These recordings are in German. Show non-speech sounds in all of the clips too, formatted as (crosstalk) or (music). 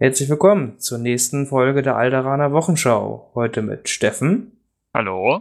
Herzlich willkommen zur nächsten Folge der Alderaner Wochenschau. Heute mit Steffen. Hallo.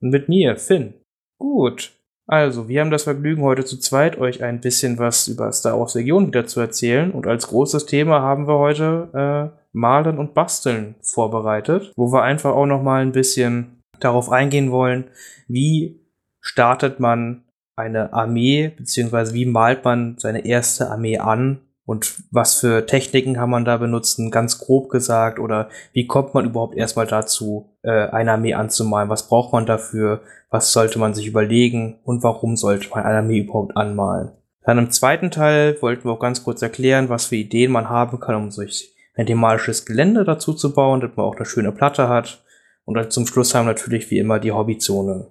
Und mit mir, Finn. Gut. Also, wir haben das Vergnügen, heute zu zweit euch ein bisschen was über Star Wars Region wieder zu erzählen. Und als großes Thema haben wir heute äh, Malen und Basteln vorbereitet, wo wir einfach auch noch mal ein bisschen darauf eingehen wollen, wie startet man eine Armee, beziehungsweise wie malt man seine erste Armee an und was für Techniken kann man da benutzen, ganz grob gesagt, oder wie kommt man überhaupt erstmal dazu, äh, eine Armee anzumalen? Was braucht man dafür? Was sollte man sich überlegen? Und warum sollte man eine Armee überhaupt anmalen? Dann im zweiten Teil wollten wir auch ganz kurz erklären, was für Ideen man haben kann, um sich ein thematisches Gelände dazu zu bauen, damit man auch eine schöne Platte hat. Und dann zum Schluss haben wir natürlich wie immer die Hobbyzone.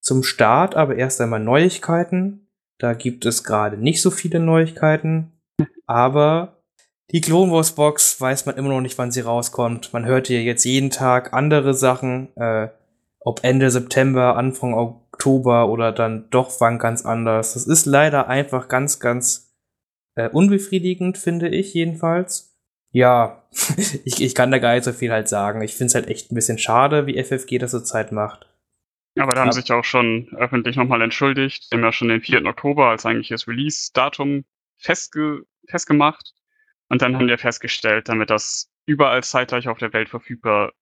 Zum Start aber erst einmal Neuigkeiten. Da gibt es gerade nicht so viele Neuigkeiten. Aber die Clone Wars Box weiß man immer noch nicht, wann sie rauskommt. Man hört hier jetzt jeden Tag andere Sachen, äh, ob Ende September, Anfang Oktober oder dann doch wann ganz anders. Das ist leider einfach ganz, ganz äh, unbefriedigend, finde ich jedenfalls. Ja, (laughs) ich, ich kann da gar nicht so viel halt sagen. Ich finde es halt echt ein bisschen schade, wie FFG das zurzeit macht. Aber da haben ja. sich auch schon öffentlich nochmal entschuldigt. Die haben ja schon den 4. Oktober als eigentliches Release-Datum festge festgemacht. Und dann haben wir festgestellt, damit das überall zeitgleich auf der Welt verfügbar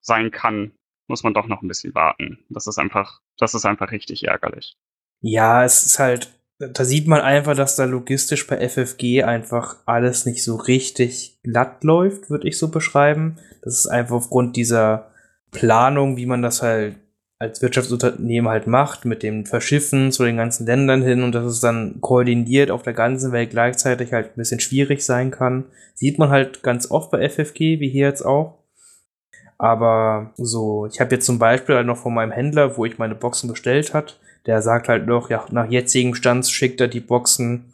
sein kann, muss man doch noch ein bisschen warten. Das ist einfach, das ist einfach richtig ärgerlich. Ja, es ist halt, da sieht man einfach, dass da logistisch bei FFG einfach alles nicht so richtig glatt läuft, würde ich so beschreiben. Das ist einfach aufgrund dieser Planung, wie man das halt als Wirtschaftsunternehmen halt macht, mit dem Verschiffen zu den ganzen Ländern hin und dass es dann koordiniert auf der ganzen Welt gleichzeitig halt ein bisschen schwierig sein kann. Sieht man halt ganz oft bei FFG, wie hier jetzt auch. Aber so, ich habe jetzt zum Beispiel halt noch von meinem Händler, wo ich meine Boxen bestellt hat, der sagt halt noch, ja, nach jetzigem Stand schickt er die Boxen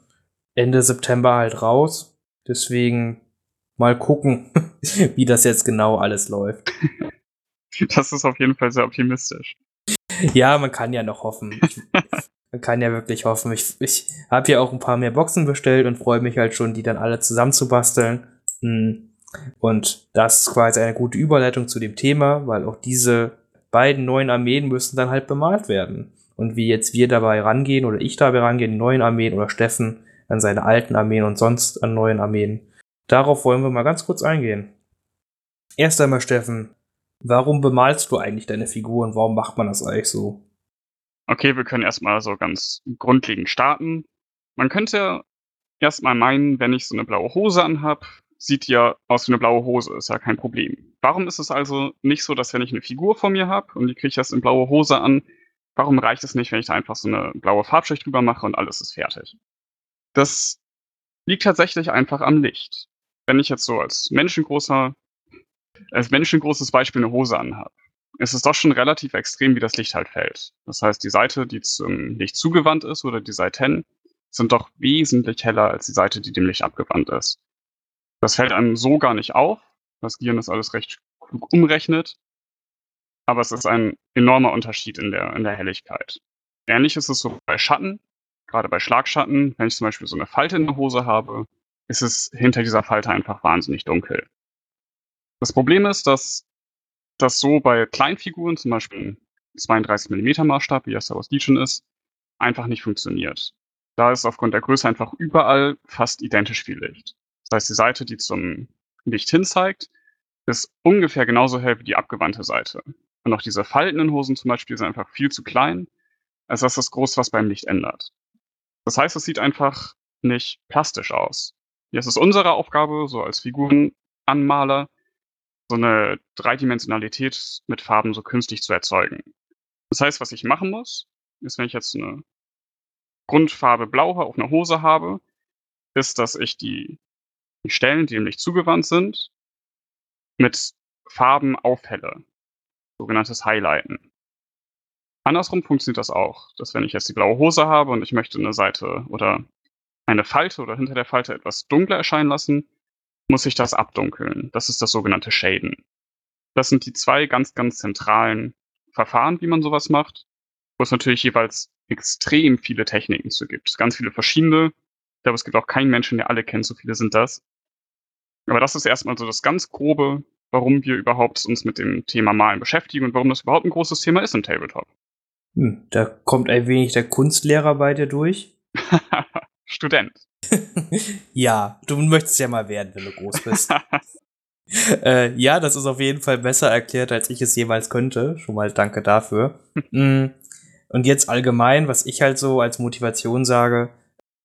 Ende September halt raus. Deswegen mal gucken, (laughs) wie das jetzt genau alles läuft. (laughs) (laughs) Das ist auf jeden Fall sehr optimistisch. Ja, man kann ja noch hoffen. (laughs) man kann ja wirklich hoffen. Ich, ich habe ja auch ein paar mehr Boxen bestellt und freue mich halt schon, die dann alle zusammenzubasteln. Hm. Und das ist quasi eine gute Überleitung zu dem Thema, weil auch diese beiden neuen Armeen müssen dann halt bemalt werden. Und wie jetzt wir dabei rangehen oder ich dabei rangehe, die neuen Armeen oder Steffen an seine alten Armeen und sonst an neuen Armeen. Darauf wollen wir mal ganz kurz eingehen. Erst einmal, Steffen, Warum bemalst du eigentlich deine Figuren? Warum macht man das eigentlich so? Okay, wir können erstmal so ganz grundlegend starten. Man könnte erstmal meinen, wenn ich so eine blaue Hose anhab, sieht ja aus wie eine blaue Hose, ist ja kein Problem. Warum ist es also nicht so, dass wenn ich eine Figur vor mir habe und die kriege ich erst in blaue Hose an, warum reicht es nicht, wenn ich da einfach so eine blaue Farbschicht drüber mache und alles ist fertig? Das liegt tatsächlich einfach am Licht. Wenn ich jetzt so als menschengroßer als menschengroßes Beispiel eine Hose anhabe, ist es doch schon relativ extrem, wie das Licht halt fällt. Das heißt, die Seite, die zum Licht zugewandt ist, oder die Seiten, sind doch wesentlich heller als die Seite, die dem Licht abgewandt ist. Das fällt einem so gar nicht auf. Das Gehirn ist alles recht klug umrechnet. Aber es ist ein enormer Unterschied in der, in der Helligkeit. Ähnlich ist es so bei Schatten. Gerade bei Schlagschatten, wenn ich zum Beispiel so eine Falte in der Hose habe, ist es hinter dieser Falte einfach wahnsinnig dunkel. Das Problem ist, dass das so bei Kleinfiguren, zum Beispiel 32 mm Maßstab, wie das Star Wars Legion ist, einfach nicht funktioniert. Da ist aufgrund der Größe einfach überall fast identisch viel Licht. Das heißt, die Seite, die zum Licht hin zeigt, ist ungefähr genauso hell wie die abgewandte Seite. Und auch diese faltenden Hosen zum Beispiel sind einfach viel zu klein, als dass das groß was beim Licht ändert. Das heißt, es sieht einfach nicht plastisch aus. Jetzt ist unsere Aufgabe, so als Figurenanmaler, so eine Dreidimensionalität mit Farben so künstlich zu erzeugen. Das heißt, was ich machen muss, ist, wenn ich jetzt eine Grundfarbe Blau auf einer Hose habe, ist, dass ich die, die Stellen, die dem Licht zugewandt sind, mit Farben aufhelle. Sogenanntes Highlighten. Andersrum funktioniert das auch, dass wenn ich jetzt die blaue Hose habe und ich möchte eine Seite oder eine Falte oder hinter der Falte etwas dunkler erscheinen lassen, muss ich das abdunkeln. Das ist das sogenannte Shaden. Das sind die zwei ganz, ganz zentralen Verfahren, wie man sowas macht, wo es natürlich jeweils extrem viele Techniken zu gibt. Ganz viele verschiedene. Ich glaube, es gibt auch keinen Menschen, der alle kennt, so viele sind das. Aber das ist erstmal so das ganz Grobe, warum wir überhaupt uns mit dem Thema Malen beschäftigen und warum das überhaupt ein großes Thema ist im Tabletop. Hm, da kommt ein wenig der Kunstlehrer bei dir durch. (laughs) Student. (laughs) ja, du möchtest ja mal werden, wenn du groß bist. (laughs) äh, ja, das ist auf jeden Fall besser erklärt, als ich es jemals könnte. Schon mal danke dafür. (laughs) mm. Und jetzt allgemein, was ich halt so als Motivation sage,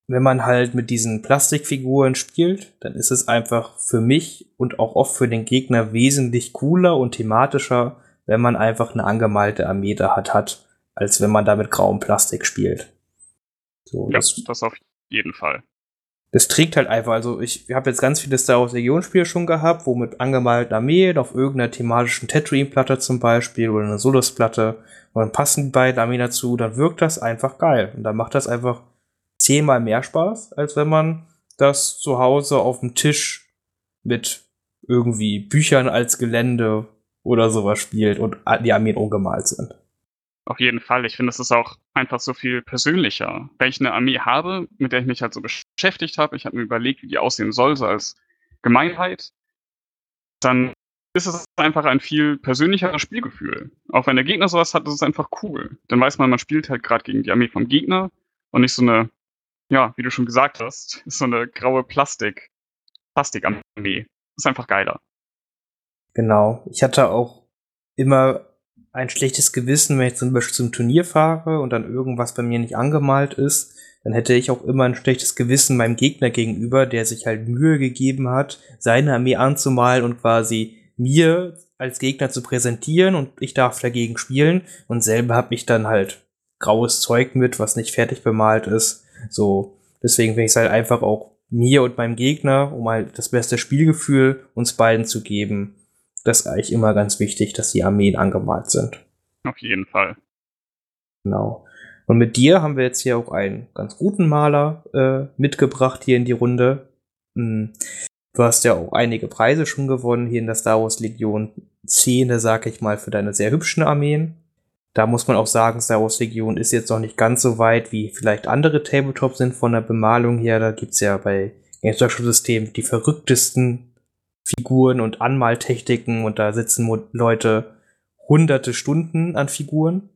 wenn man halt mit diesen Plastikfiguren spielt, dann ist es einfach für mich und auch oft für den Gegner wesentlich cooler und thematischer, wenn man einfach eine angemalte Armee da hat, hat als wenn man da mit grauem Plastik spielt. So, ja, das, das auf jeden Fall. Das trägt halt einfach, also ich habe jetzt ganz viele Star Wars Legion Spiele schon gehabt, wo mit angemalten Armeen auf irgendeiner thematischen Tatooine-Platte zum Beispiel oder einer Solus-Platte und dann passen die beiden Armeen dazu, dann wirkt das einfach geil. Und dann macht das einfach zehnmal mehr Spaß, als wenn man das zu Hause auf dem Tisch mit irgendwie Büchern als Gelände oder sowas spielt und die Armeen ungemalt sind. Auf jeden Fall. Ich finde, es ist auch einfach so viel persönlicher. Wenn ich eine Armee habe, mit der ich mich halt so beschäftigt habe, ich habe mir überlegt, wie die aussehen soll, so als Gemeinheit, dann ist es einfach ein viel persönlicheres Spielgefühl. Auch wenn der Gegner sowas hat, ist es einfach cool. Dann weiß man, man spielt halt gerade gegen die Armee vom Gegner und nicht so eine, ja, wie du schon gesagt hast, (laughs) so eine graue Plastik, Plastikarmee. Ist einfach geiler. Genau. Ich hatte auch immer ein schlechtes Gewissen, wenn ich zum Beispiel zum Turnier fahre und dann irgendwas bei mir nicht angemalt ist, dann hätte ich auch immer ein schlechtes Gewissen meinem Gegner gegenüber, der sich halt Mühe gegeben hat, seine Armee anzumalen und quasi mir als Gegner zu präsentieren und ich darf dagegen spielen und selber habe ich dann halt graues Zeug mit, was nicht fertig bemalt ist. So, deswegen finde ich es halt einfach auch mir und meinem Gegner, um halt das beste Spielgefühl uns beiden zu geben, das ist eigentlich immer ganz wichtig, dass die Armeen angemalt sind. Auf jeden Fall. Genau. Und mit dir haben wir jetzt hier auch einen ganz guten Maler äh, mitgebracht hier in die Runde. Hm. Du hast ja auch einige Preise schon gewonnen hier in der Star Wars Legion Szene, sag ich mal, für deine sehr hübschen Armeen. Da muss man auch sagen, Star Wars Legion ist jetzt noch nicht ganz so weit, wie vielleicht andere Tabletops sind von der Bemalung her. Da gibt's ja bei Games Workshop System die verrücktesten Figuren und Anmaltechniken und da sitzen Leute hunderte Stunden an Figuren.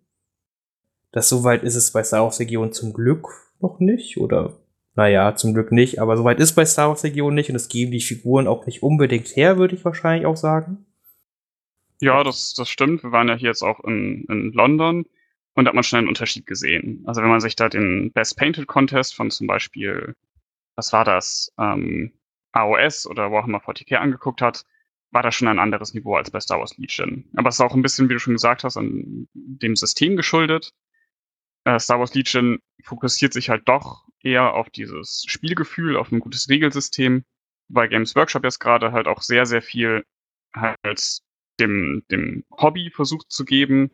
Das soweit ist es bei Star Wars Region zum Glück noch nicht oder naja, zum Glück nicht, aber soweit ist bei Star Wars Region nicht und es geben die Figuren auch nicht unbedingt her, würde ich wahrscheinlich auch sagen. Ja, das, das stimmt. Wir waren ja hier jetzt auch in, in London und da hat man schon einen Unterschied gesehen. Also wenn man sich da den Best Painted Contest von zum Beispiel, was war das, ähm, AOS oder Warhammer 40k angeguckt hat, war das schon ein anderes Niveau als bei Star Wars Legion. Aber es ist auch ein bisschen, wie du schon gesagt hast, an dem System geschuldet. Äh, Star Wars Legion fokussiert sich halt doch eher auf dieses Spielgefühl, auf ein gutes Regelsystem, weil Games Workshop jetzt gerade halt auch sehr, sehr viel halt dem, dem Hobby versucht zu geben,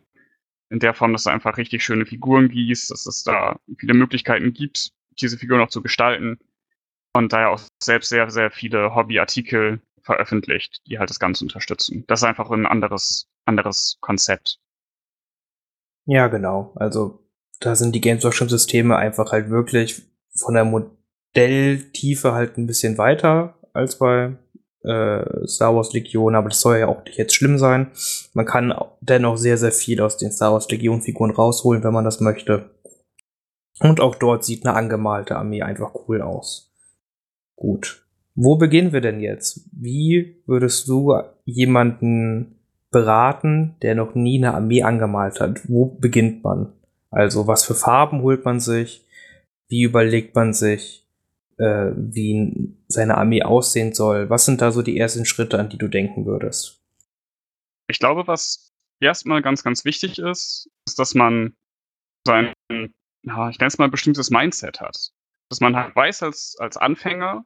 in der Form, dass er einfach richtig schöne Figuren gießt, dass es da viele Möglichkeiten gibt, diese Figuren auch zu gestalten und daher auch selbst sehr, sehr viele Hobbyartikel veröffentlicht, die halt das Ganze unterstützen. Das ist einfach ein anderes, anderes Konzept. Ja, genau. Also da sind die Games Workshop Systeme einfach halt wirklich von der Modelltiefe halt ein bisschen weiter als bei äh, Star Wars Legion, aber das soll ja auch nicht jetzt schlimm sein. Man kann dennoch sehr, sehr viel aus den Star Wars Legion Figuren rausholen, wenn man das möchte. Und auch dort sieht eine angemalte Armee einfach cool aus. Gut. Wo beginnen wir denn jetzt? Wie würdest du jemanden beraten, der noch nie eine Armee angemalt hat? Wo beginnt man? Also was für Farben holt man sich? Wie überlegt man sich, äh, wie seine Armee aussehen soll? Was sind da so die ersten Schritte, an die du denken würdest? Ich glaube, was erstmal ganz, ganz wichtig ist, ist, dass man sein, ja, ich nenne es mal, bestimmtes Mindset hat dass man halt weiß als, als Anfänger,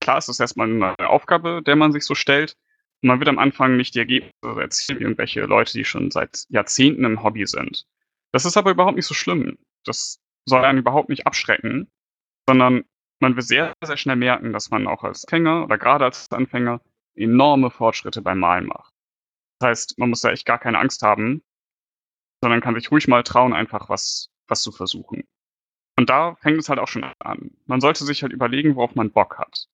klar ist das erstmal eine Aufgabe, der man sich so stellt, und man wird am Anfang nicht die Ergebnisse erzielen, wie irgendwelche Leute, die schon seit Jahrzehnten im Hobby sind. Das ist aber überhaupt nicht so schlimm. Das soll einen überhaupt nicht abschrecken, sondern man wird sehr, sehr schnell merken, dass man auch als Anfänger oder gerade als Anfänger enorme Fortschritte beim Malen macht. Das heißt, man muss da echt gar keine Angst haben, sondern kann sich ruhig mal trauen, einfach was, was zu versuchen. Und da fängt es halt auch schon an. Man sollte sich halt überlegen, worauf man Bock hat.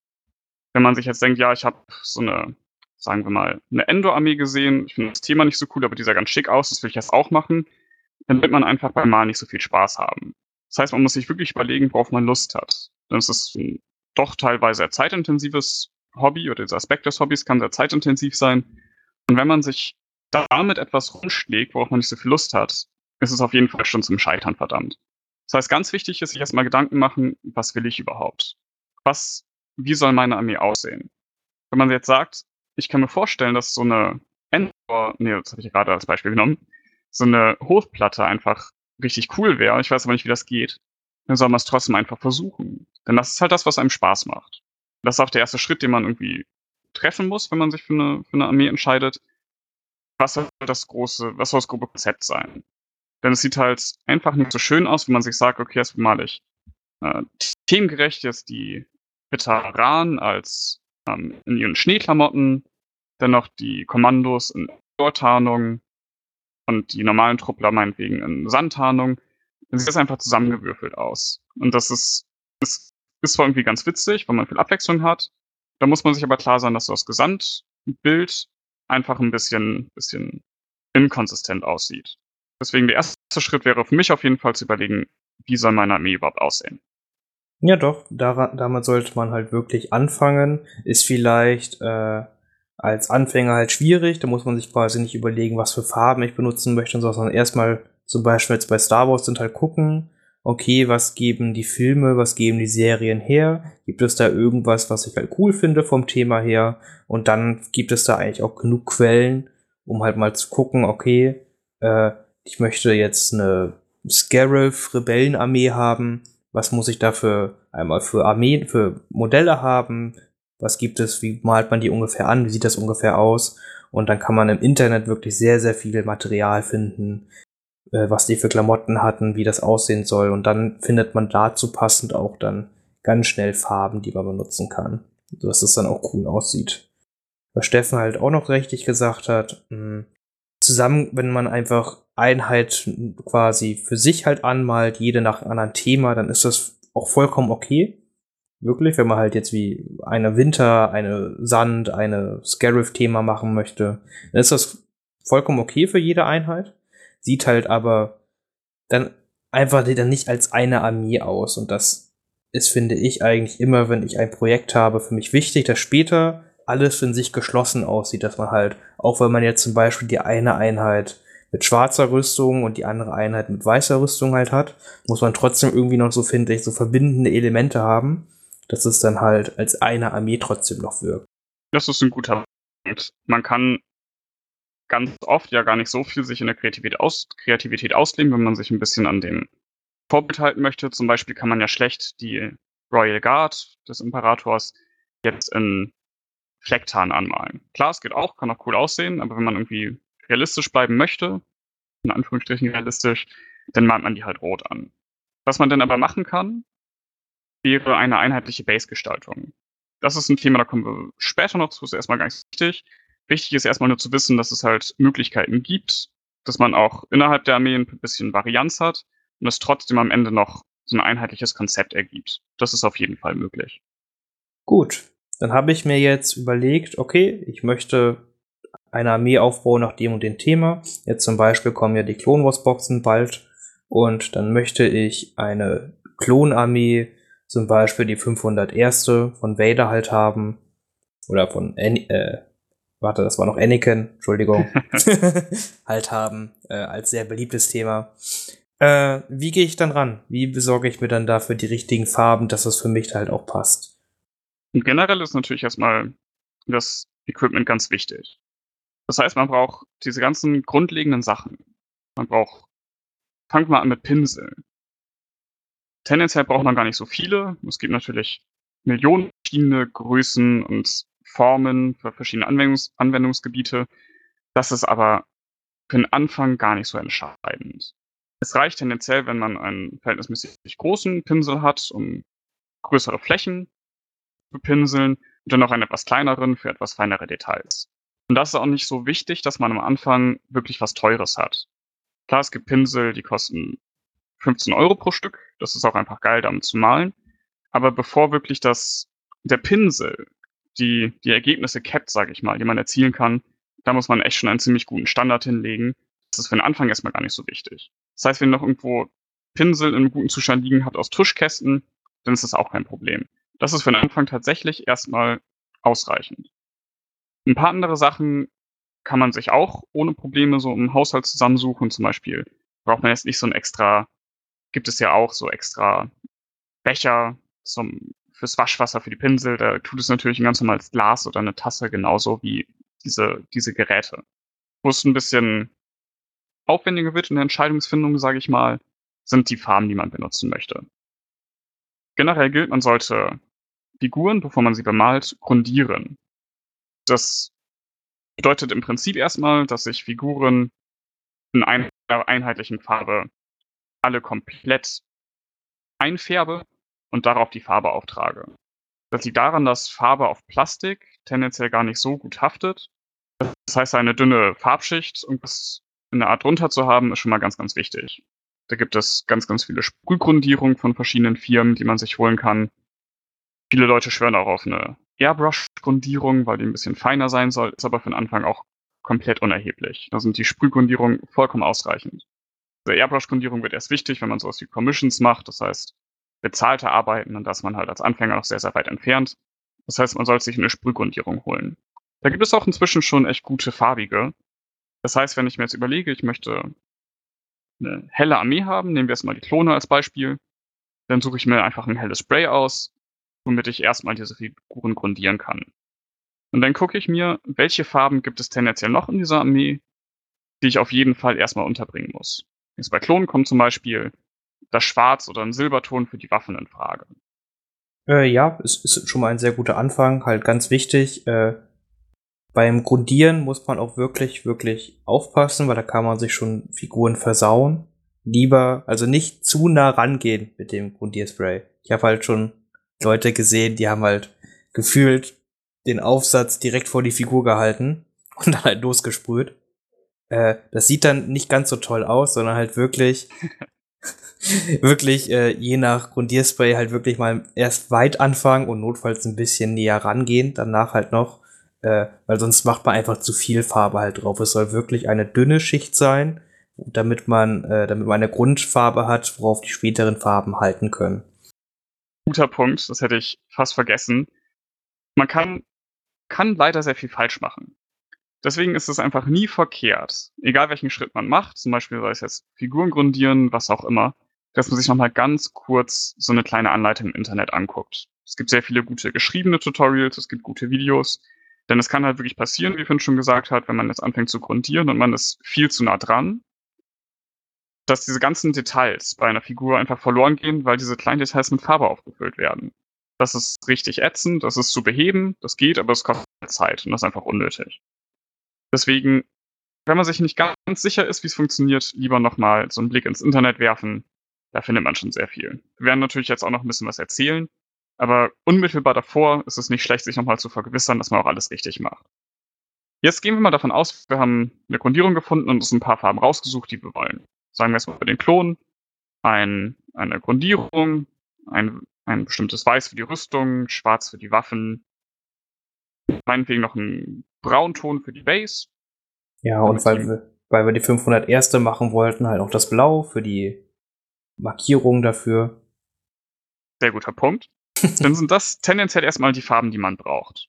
wenn man sich jetzt denkt, ja, ich habe so eine, sagen wir mal, eine Endo-Armee gesehen, ich finde das Thema nicht so cool, aber die sah ganz schick aus, das will ich jetzt auch machen, dann wird man einfach beim Malen nicht so viel Spaß haben. Das heißt, man muss sich wirklich überlegen, worauf man Lust hat. Ist es ein doch teilweise sehr zeitintensives Hobby oder dieser Aspekt des Hobbys kann sehr zeitintensiv sein. Und wenn man sich damit etwas rumschlägt, worauf man nicht so viel Lust hat, ist es auf jeden Fall schon zum Scheitern verdammt. Das heißt, ganz wichtig ist, sich erstmal Gedanken machen, was will ich überhaupt? Was, wie soll meine Armee aussehen? Wenn man jetzt sagt, ich kann mir vorstellen, dass so eine Endor, nee, das habe ich gerade als Beispiel genommen, so eine Hofplatte einfach richtig cool wäre, ich weiß aber nicht, wie das geht, dann soll man es trotzdem einfach versuchen. Denn das ist halt das, was einem Spaß macht. Das ist auch der erste Schritt, den man irgendwie treffen muss, wenn man sich für eine, für eine Armee entscheidet. Was soll das große, was soll das grobe Konzept sein? Denn es sieht halt einfach nicht so schön aus, wenn man sich sagt, okay, jetzt mal ich äh, themengerecht jetzt die Veteranen als ähm, in ihren Schneeklamotten, dann noch die Kommandos in Ohrtarnung und die normalen Truppler meinetwegen in Sandtarnung. Dann sieht das einfach zusammengewürfelt aus. Und das ist, ist, ist zwar irgendwie ganz witzig, weil man viel Abwechslung hat. Da muss man sich aber klar sein, dass so das Gesamtbild einfach ein bisschen, bisschen inkonsistent aussieht. Deswegen der erste Schritt wäre für mich auf jeden Fall zu überlegen, wie soll meine Armee überhaupt aussehen. Ja, doch, daran, damit sollte man halt wirklich anfangen. Ist vielleicht äh, als Anfänger halt schwierig, da muss man sich quasi nicht überlegen, was für Farben ich benutzen möchte, sondern erstmal zum Beispiel jetzt bei Star Wars sind halt gucken, okay, was geben die Filme, was geben die Serien her? Gibt es da irgendwas, was ich halt cool finde vom Thema her? Und dann gibt es da eigentlich auch genug Quellen, um halt mal zu gucken, okay, äh, ich möchte jetzt eine Scarif-Rebellenarmee haben. Was muss ich dafür einmal für Armeen, für Modelle haben? Was gibt es? Wie malt man die ungefähr an? Wie sieht das ungefähr aus? Und dann kann man im Internet wirklich sehr, sehr viel Material finden, äh, was die für Klamotten hatten, wie das aussehen soll. Und dann findet man dazu passend auch dann ganz schnell Farben, die man benutzen kann, sodass es dann auch cool aussieht. Was Steffen halt auch noch richtig gesagt hat, mh, hm, zusammen, wenn man einfach Einheit quasi für sich halt anmalt, jede nach einem anderen Thema, dann ist das auch vollkommen okay. Wirklich, wenn man halt jetzt wie eine Winter, eine Sand, eine Scarif-Thema machen möchte, dann ist das vollkommen okay für jede Einheit. Sieht halt aber dann einfach dann nicht als eine Armee aus. Und das ist, finde ich, eigentlich immer, wenn ich ein Projekt habe, für mich wichtig, dass später alles in sich geschlossen aussieht, dass man halt, auch wenn man jetzt zum Beispiel die eine Einheit mit schwarzer Rüstung und die andere Einheit mit weißer Rüstung halt hat, muss man trotzdem irgendwie noch so, finde ich, so verbindende Elemente haben, dass es dann halt als eine Armee trotzdem noch wirkt. Das ist ein guter Punkt. Man kann ganz oft ja gar nicht so viel sich in der Kreativität, aus, Kreativität ausleben, wenn man sich ein bisschen an dem Vorbild halten möchte. Zum Beispiel kann man ja schlecht die Royal Guard des Imperators jetzt in Flecktarn anmalen. Klar, es geht auch, kann auch cool aussehen, aber wenn man irgendwie realistisch bleiben möchte, in Anführungsstrichen realistisch, dann malt man die halt rot an. Was man dann aber machen kann, wäre eine einheitliche Base-Gestaltung. Das ist ein Thema, da kommen wir später noch zu, ist erstmal nicht wichtig. Wichtig ist erstmal nur zu wissen, dass es halt Möglichkeiten gibt, dass man auch innerhalb der Armee ein bisschen Varianz hat und es trotzdem am Ende noch so ein einheitliches Konzept ergibt. Das ist auf jeden Fall möglich. Gut, dann habe ich mir jetzt überlegt, okay, ich möchte eine Armee aufbauen nach dem und dem Thema. Jetzt zum Beispiel kommen ja die Clone Wars Boxen bald und dann möchte ich eine Klonarmee, zum Beispiel die 501. von Vader halt haben oder von An äh, warte, das war noch Anakin, Entschuldigung, (laughs) (laughs) halt haben äh, als sehr beliebtes Thema. Äh, wie gehe ich dann ran? Wie besorge ich mir dann dafür die richtigen Farben, dass es für mich halt auch passt? Und generell ist natürlich erstmal das Equipment ganz wichtig. Das heißt, man braucht diese ganzen grundlegenden Sachen. Man braucht, fangt mal an mit Pinseln. Tendenziell braucht man gar nicht so viele. Es gibt natürlich Millionen verschiedene Größen und Formen für verschiedene Anwendungs Anwendungsgebiete. Das ist aber für den Anfang gar nicht so entscheidend. Es reicht tendenziell, wenn man einen verhältnismäßig großen Pinsel hat, um größere Flächen bepinseln und dann noch einen etwas kleineren für etwas feinere Details. Und das ist auch nicht so wichtig, dass man am Anfang wirklich was Teures hat. Klar, es gibt Pinsel, die kosten 15 Euro pro Stück. Das ist auch einfach geil, damit zu malen. Aber bevor wirklich das, der Pinsel die, die Ergebnisse capped, sage ich mal, die man erzielen kann, da muss man echt schon einen ziemlich guten Standard hinlegen. Das ist für den Anfang erstmal gar nicht so wichtig. Das heißt, wenn noch irgendwo Pinsel in einem guten Zustand liegen habt aus Tuschkästen, dann ist das auch kein Problem. Das ist für den Anfang tatsächlich erstmal ausreichend. Ein paar andere Sachen kann man sich auch ohne Probleme so im Haushalt zusammensuchen. Zum Beispiel braucht man jetzt nicht so ein extra, gibt es ja auch so extra Becher zum, fürs Waschwasser für die Pinsel. Da tut es natürlich ein ganz normales Glas oder eine Tasse genauso wie diese, diese Geräte. Wo es ein bisschen aufwendiger wird in der Entscheidungsfindung, sage ich mal, sind die Farben, die man benutzen möchte. Generell gilt, man sollte Figuren, bevor man sie bemalt, grundieren. Das bedeutet im Prinzip erstmal, dass ich Figuren in einer einheitlichen Farbe alle komplett einfärbe und darauf die Farbe auftrage. Das liegt daran, dass Farbe auf Plastik tendenziell gar nicht so gut haftet. Das heißt, eine dünne Farbschicht, irgendwas in der Art drunter zu haben, ist schon mal ganz, ganz wichtig. Da gibt es ganz, ganz viele Sprühgrundierungen von verschiedenen Firmen, die man sich holen kann. Viele Leute schwören auch auf eine Airbrush-Grundierung, weil die ein bisschen feiner sein soll, ist aber von Anfang auch komplett unerheblich. Da sind die Sprühgrundierungen vollkommen ausreichend. Die Airbrush-Grundierung wird erst wichtig, wenn man sowas wie Commissions macht, das heißt bezahlte Arbeiten und da ist man halt als Anfänger noch sehr, sehr weit entfernt. Das heißt, man sollte sich eine Sprühgrundierung holen. Da gibt es auch inzwischen schon echt gute farbige. Das heißt, wenn ich mir jetzt überlege, ich möchte eine helle Armee haben, nehmen wir erstmal die Klone als Beispiel, dann suche ich mir einfach ein helles Spray aus, womit ich erstmal diese Figuren grundieren kann. Und dann gucke ich mir, welche Farben gibt es tendenziell noch in dieser Armee, die ich auf jeden Fall erstmal unterbringen muss. Jetzt bei Klonen kommt zum Beispiel das Schwarz oder ein Silberton für die Waffen in Frage. Äh, ja, es ist schon mal ein sehr guter Anfang, halt ganz wichtig. Äh, beim Grundieren muss man auch wirklich, wirklich aufpassen, weil da kann man sich schon Figuren versauen. Lieber, also nicht zu nah rangehen mit dem Grundierspray. Ich habe halt schon Leute gesehen, die haben halt gefühlt den Aufsatz direkt vor die Figur gehalten (laughs) und dann halt losgesprüht. Äh, das sieht dann nicht ganz so toll aus, sondern halt wirklich, (laughs) wirklich äh, je nach Grundierspray halt wirklich mal erst weit anfangen und notfalls ein bisschen näher rangehen, danach halt noch äh, weil sonst macht man einfach zu viel Farbe halt drauf. Es soll wirklich eine dünne Schicht sein, damit man, äh, damit man eine Grundfarbe hat, worauf die späteren Farben halten können. Guter Punkt, das hätte ich fast vergessen. Man kann, kann leider sehr viel falsch machen. Deswegen ist es einfach nie verkehrt, egal welchen Schritt man macht, zum Beispiel sei es jetzt Figuren grundieren, was auch immer, dass man sich nochmal ganz kurz so eine kleine Anleitung im Internet anguckt. Es gibt sehr viele gute geschriebene Tutorials, es gibt gute Videos, denn es kann halt wirklich passieren, wie Finn schon gesagt hat, wenn man jetzt anfängt zu grundieren und man ist viel zu nah dran, dass diese ganzen Details bei einer Figur einfach verloren gehen, weil diese kleinen Details mit Farbe aufgefüllt werden. Das ist richtig ätzend, das ist zu beheben, das geht, aber es kostet Zeit und das ist einfach unnötig. Deswegen, wenn man sich nicht ganz sicher ist, wie es funktioniert, lieber nochmal so einen Blick ins Internet werfen. Da findet man schon sehr viel. Wir werden natürlich jetzt auch noch ein bisschen was erzählen, aber unmittelbar davor ist es nicht schlecht, sich nochmal zu vergewissern, dass man auch alles richtig macht. Jetzt gehen wir mal davon aus, wir haben eine Grundierung gefunden und uns ein paar Farben rausgesucht, die wir wollen. Sagen wir erstmal bei den Klonen, ein, eine Grundierung, ein, ein bestimmtes Weiß für die Rüstung, Schwarz für die Waffen, meinetwegen noch ein Braunton für die Base. Ja, und weil wir, weil wir die 500 erste machen wollten, halt auch das Blau für die Markierung dafür. Sehr guter Punkt (laughs) dann sind das tendenziell erstmal die Farben, die man braucht.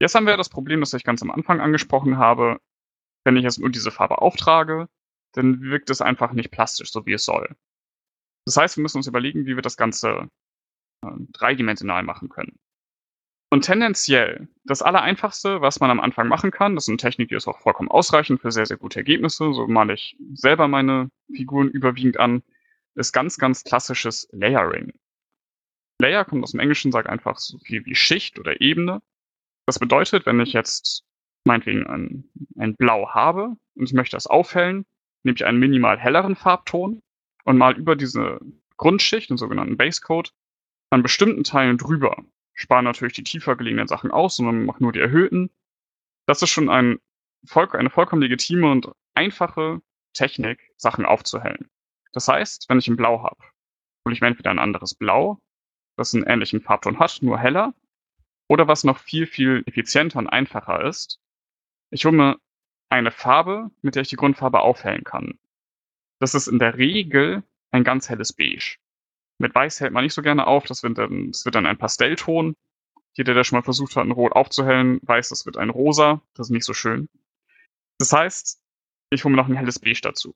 Jetzt haben wir das Problem, das ich ganz am Anfang angesprochen habe. Wenn ich jetzt nur diese Farbe auftrage, dann wirkt es einfach nicht plastisch, so wie es soll. Das heißt, wir müssen uns überlegen, wie wir das Ganze äh, dreidimensional machen können. Und tendenziell, das Allereinfachste, was man am Anfang machen kann, das ist eine Technik, die ist auch vollkommen ausreichend für sehr, sehr gute Ergebnisse, so male ich selber meine Figuren überwiegend an, ist ganz, ganz klassisches Layering. Layer kommt aus dem Englischen, sagt einfach so viel wie Schicht oder Ebene. Das bedeutet, wenn ich jetzt meinetwegen ein, ein Blau habe und ich möchte das aufhellen, nehme ich einen minimal helleren Farbton und mal über diese Grundschicht, den sogenannten Basecode, an bestimmten Teilen drüber. Spare natürlich die tiefer gelegenen Sachen aus, sondern mache nur die erhöhten. Das ist schon ein, eine vollkommen legitime und einfache Technik, Sachen aufzuhellen. Das heißt, wenn ich ein Blau habe, hole ich mir entweder ein anderes Blau das einen ähnlichen Farbton hat, nur heller. Oder was noch viel, viel effizienter und einfacher ist, ich hole mir eine Farbe, mit der ich die Grundfarbe aufhellen kann. Das ist in der Regel ein ganz helles Beige. Mit Weiß hält man nicht so gerne auf, das wird dann, das wird dann ein Pastellton. Jeder, der schon mal versucht hat, ein Rot aufzuhellen, weiß, das wird ein Rosa. Das ist nicht so schön. Das heißt, ich hole mir noch ein helles Beige dazu.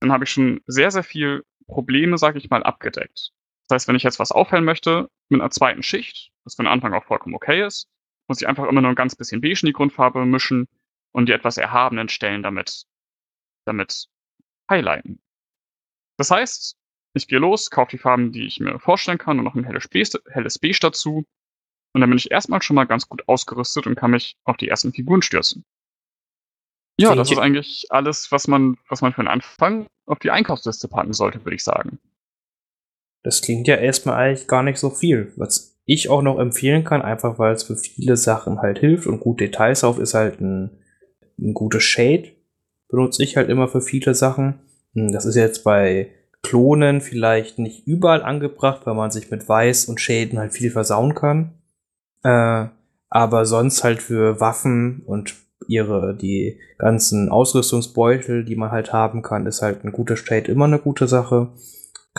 Dann habe ich schon sehr, sehr viel Probleme, sage ich mal, abgedeckt. Das heißt, wenn ich jetzt was aufhellen möchte mit einer zweiten Schicht, was für den Anfang auch vollkommen okay ist, muss ich einfach immer nur ein ganz bisschen beige in die Grundfarbe mischen und die etwas erhabenen Stellen damit, damit highlighten. Das heißt, ich gehe los, kaufe die Farben, die ich mir vorstellen kann und noch ein helles Beige, helles Beige dazu. Und dann bin ich erstmal schon mal ganz gut ausgerüstet und kann mich auf die ersten Figuren stürzen. Ja, das ist eigentlich alles, was man, was man für den Anfang auf die Einkaufsliste packen sollte, würde ich sagen. Das klingt ja erstmal eigentlich gar nicht so viel. Was ich auch noch empfehlen kann, einfach weil es für viele Sachen halt hilft und gut Details auf ist halt ein, ein gutes Shade. Benutze ich halt immer für viele Sachen. Hm, das ist jetzt bei Klonen vielleicht nicht überall angebracht, weil man sich mit Weiß und Shaden halt viel versauen kann. Äh, aber sonst halt für Waffen und ihre, die ganzen Ausrüstungsbeutel, die man halt haben kann, ist halt ein guter Shade immer eine gute Sache.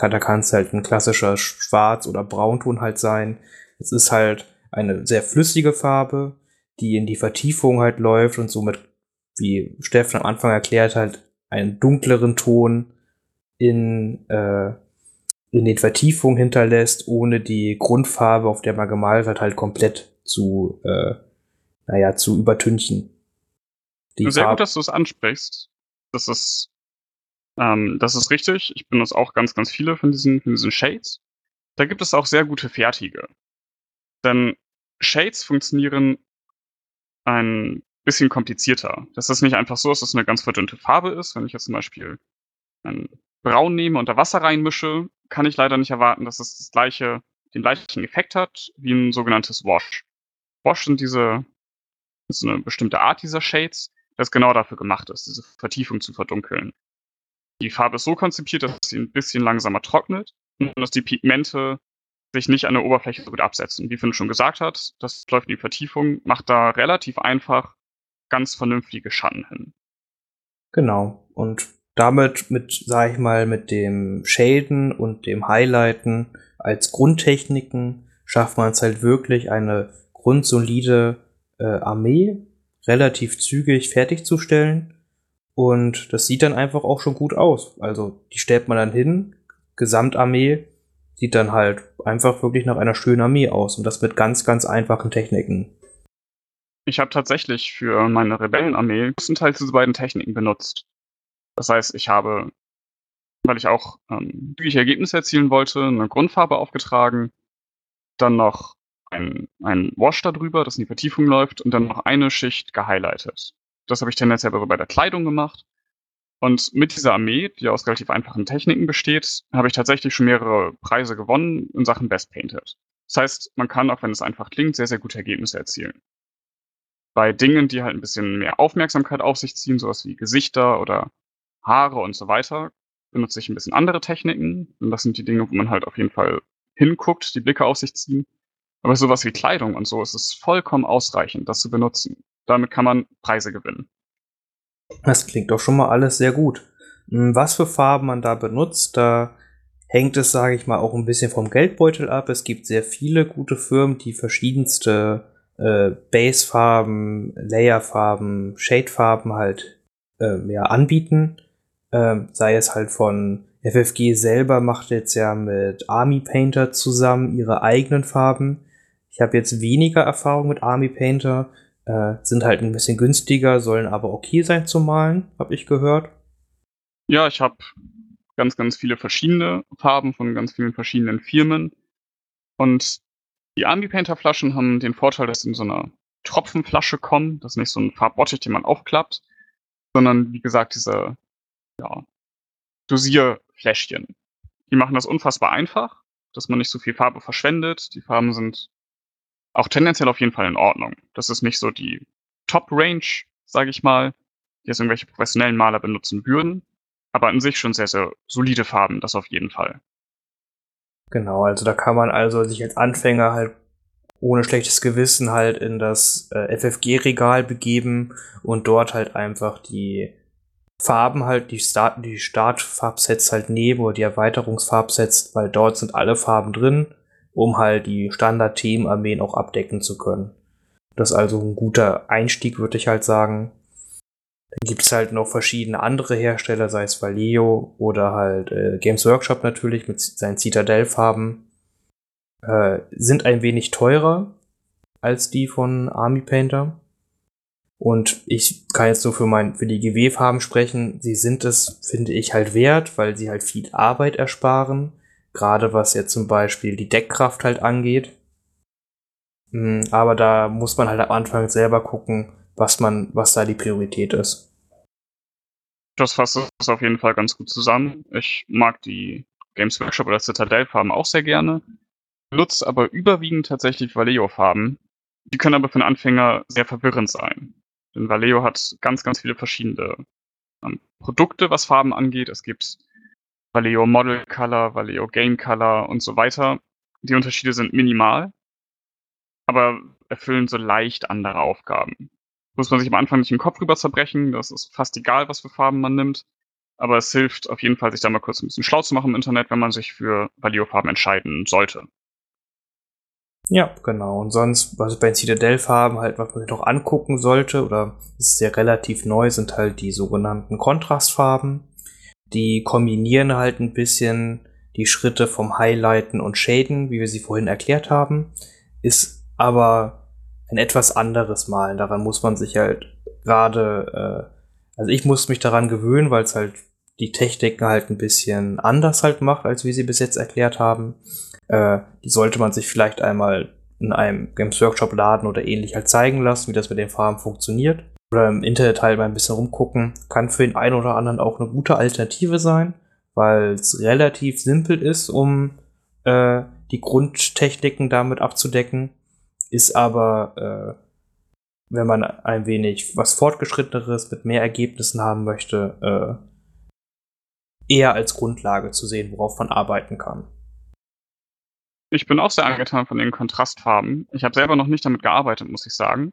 Da kann es halt ein klassischer Schwarz- oder Braunton halt sein. Es ist halt eine sehr flüssige Farbe, die in die Vertiefung halt läuft und somit, wie Steffen am Anfang erklärt, halt einen dunkleren Ton in, äh, in den Vertiefungen hinterlässt, ohne die Grundfarbe, auf der man gemalt hat, halt komplett zu, äh, naja, zu übertünchen. Die Sehr Farbe gut, dass du es ansprichst. Das ist, ähm, das ist richtig. Ich benutze auch ganz, ganz viele von diesen, von diesen Shades. Da gibt es auch sehr gute fertige. Denn Shades funktionieren ein bisschen komplizierter. Das ist nicht einfach so, dass es eine ganz verdünnte Farbe ist. Wenn ich jetzt zum Beispiel ein Braun nehme und da Wasser reinmische, kann ich leider nicht erwarten, dass es das gleiche, den gleichen Effekt hat wie ein sogenanntes Wash. Wash sind diese, ist eine bestimmte Art dieser Shades, das genau dafür gemacht ist, diese Vertiefung zu verdunkeln. Die Farbe ist so konzipiert, dass sie ein bisschen langsamer trocknet und dass die Pigmente sich nicht an der Oberfläche so gut absetzen. Wie Finn schon gesagt hat, das läuft in die Vertiefung, macht da relativ einfach ganz vernünftige Schatten hin. Genau. Und damit mit, sag ich mal, mit dem Shaden und dem Highlighten als Grundtechniken schafft man es halt wirklich, eine grundsolide äh, Armee relativ zügig fertigzustellen. Und das sieht dann einfach auch schon gut aus. Also die stellt man dann hin, Gesamtarmee sieht dann halt einfach wirklich nach einer schönen Armee aus. Und das mit ganz, ganz einfachen Techniken. Ich habe tatsächlich für meine Rebellenarmee größtenteils diese beiden Techniken benutzt. Das heißt, ich habe, weil ich auch ähm, Ergebnisse erzielen wollte, eine Grundfarbe aufgetragen, dann noch ein, ein Wash darüber, das in die Vertiefung läuft und dann noch eine Schicht gehighlightet. Das habe ich tendenziell bei der Kleidung gemacht. Und mit dieser Armee, die aus relativ einfachen Techniken besteht, habe ich tatsächlich schon mehrere Preise gewonnen in Sachen Best Painted. Das heißt, man kann, auch wenn es einfach klingt, sehr, sehr gute Ergebnisse erzielen. Bei Dingen, die halt ein bisschen mehr Aufmerksamkeit auf sich ziehen, sowas wie Gesichter oder Haare und so weiter, benutze ich ein bisschen andere Techniken. Und das sind die Dinge, wo man halt auf jeden Fall hinguckt, die Blicke auf sich ziehen. Aber sowas wie Kleidung und so ist es vollkommen ausreichend, das zu benutzen. Damit kann man Preise gewinnen. Das klingt doch schon mal alles sehr gut. Hm, was für Farben man da benutzt, da hängt es, sage ich mal, auch ein bisschen vom Geldbeutel ab. Es gibt sehr viele gute Firmen, die verschiedenste äh, Basefarben, Layerfarben, Shadefarben halt äh, ja, anbieten. Ähm, sei es halt von FFG selber macht jetzt ja mit Army Painter zusammen ihre eigenen Farben. Ich habe jetzt weniger Erfahrung mit Army Painter, äh, sind halt ein bisschen günstiger, sollen aber okay sein zu malen, habe ich gehört. Ja, ich habe ganz, ganz viele verschiedene Farben von ganz vielen verschiedenen Firmen. Und die Army Painter Flaschen haben den Vorteil, dass sie in so einer Tropfenflasche kommen. Das ist nicht so ein Farbbottich, den man aufklappt, sondern wie gesagt, diese ja, Dosierfläschchen. Die machen das unfassbar einfach, dass man nicht so viel Farbe verschwendet. Die Farben sind auch tendenziell auf jeden Fall in Ordnung. Das ist nicht so die Top-Range, sage ich mal, die jetzt irgendwelche professionellen Maler benutzen würden. Aber an sich schon sehr, sehr solide Farben, das auf jeden Fall. Genau, also da kann man also sich als Anfänger halt ohne schlechtes Gewissen halt in das äh, FFG-Regal begeben und dort halt einfach die Farben halt, die, Start, die Startfarbsets halt nehmen oder die Erweiterungsfarbsets, weil dort sind alle Farben drin, um halt die Standard-Themenarmeen auch abdecken zu können. Das ist also ein guter Einstieg, würde ich halt sagen. Dann gibt es halt noch verschiedene andere Hersteller, sei es Vallejo oder halt äh, Games Workshop natürlich mit seinen Citadel-Farben. Äh, sind ein wenig teurer als die von Army Painter. Und ich kann jetzt nur für, mein, für die GW-Farben sprechen. Sie sind es, finde ich, halt wert, weil sie halt viel Arbeit ersparen. Gerade was jetzt zum Beispiel die Deckkraft halt angeht. Hm, aber da muss man halt am Anfang selber gucken, was man, was da die Priorität ist. Das fasst es auf jeden Fall ganz gut zusammen. Ich mag die Games Workshop oder Citadel-Farben auch sehr gerne, nutze aber überwiegend tatsächlich Vallejo-Farben. Die können aber für einen Anfänger sehr verwirrend sein. Denn Vallejo hat ganz, ganz viele verschiedene ähm, Produkte, was Farben angeht. Es gibt Vallejo Model Color, Vallejo Game Color und so weiter. Die Unterschiede sind minimal, aber erfüllen so leicht andere Aufgaben muss man sich am Anfang nicht den Kopf rüber zerbrechen. Das ist fast egal, was für Farben man nimmt. Aber es hilft auf jeden Fall, sich da mal kurz ein bisschen schlau zu machen im Internet, wenn man sich für Valio-Farben entscheiden sollte. Ja, genau. Und sonst, was bei Citadel-Farben halt, was man sich noch angucken sollte, oder ist sehr relativ neu, sind halt die sogenannten Kontrastfarben. Die kombinieren halt ein bisschen die Schritte vom Highlighten und Shaden, wie wir sie vorhin erklärt haben, ist aber ein etwas anderes Malen. Daran muss man sich halt gerade, äh, also ich muss mich daran gewöhnen, weil es halt die Techniken halt ein bisschen anders halt macht, als wie sie bis jetzt erklärt haben. Äh, die sollte man sich vielleicht einmal in einem Games Workshop Laden oder ähnlich halt zeigen lassen, wie das mit den Farben funktioniert. Oder im Internet halt mal ein bisschen rumgucken. Kann für den einen oder anderen auch eine gute Alternative sein, weil es relativ simpel ist, um äh, die Grundtechniken damit abzudecken ist aber, äh, wenn man ein wenig was Fortgeschritteneres mit mehr Ergebnissen haben möchte, äh, eher als Grundlage zu sehen, worauf man arbeiten kann. Ich bin auch sehr angetan von den Kontrastfarben. Ich habe selber noch nicht damit gearbeitet, muss ich sagen.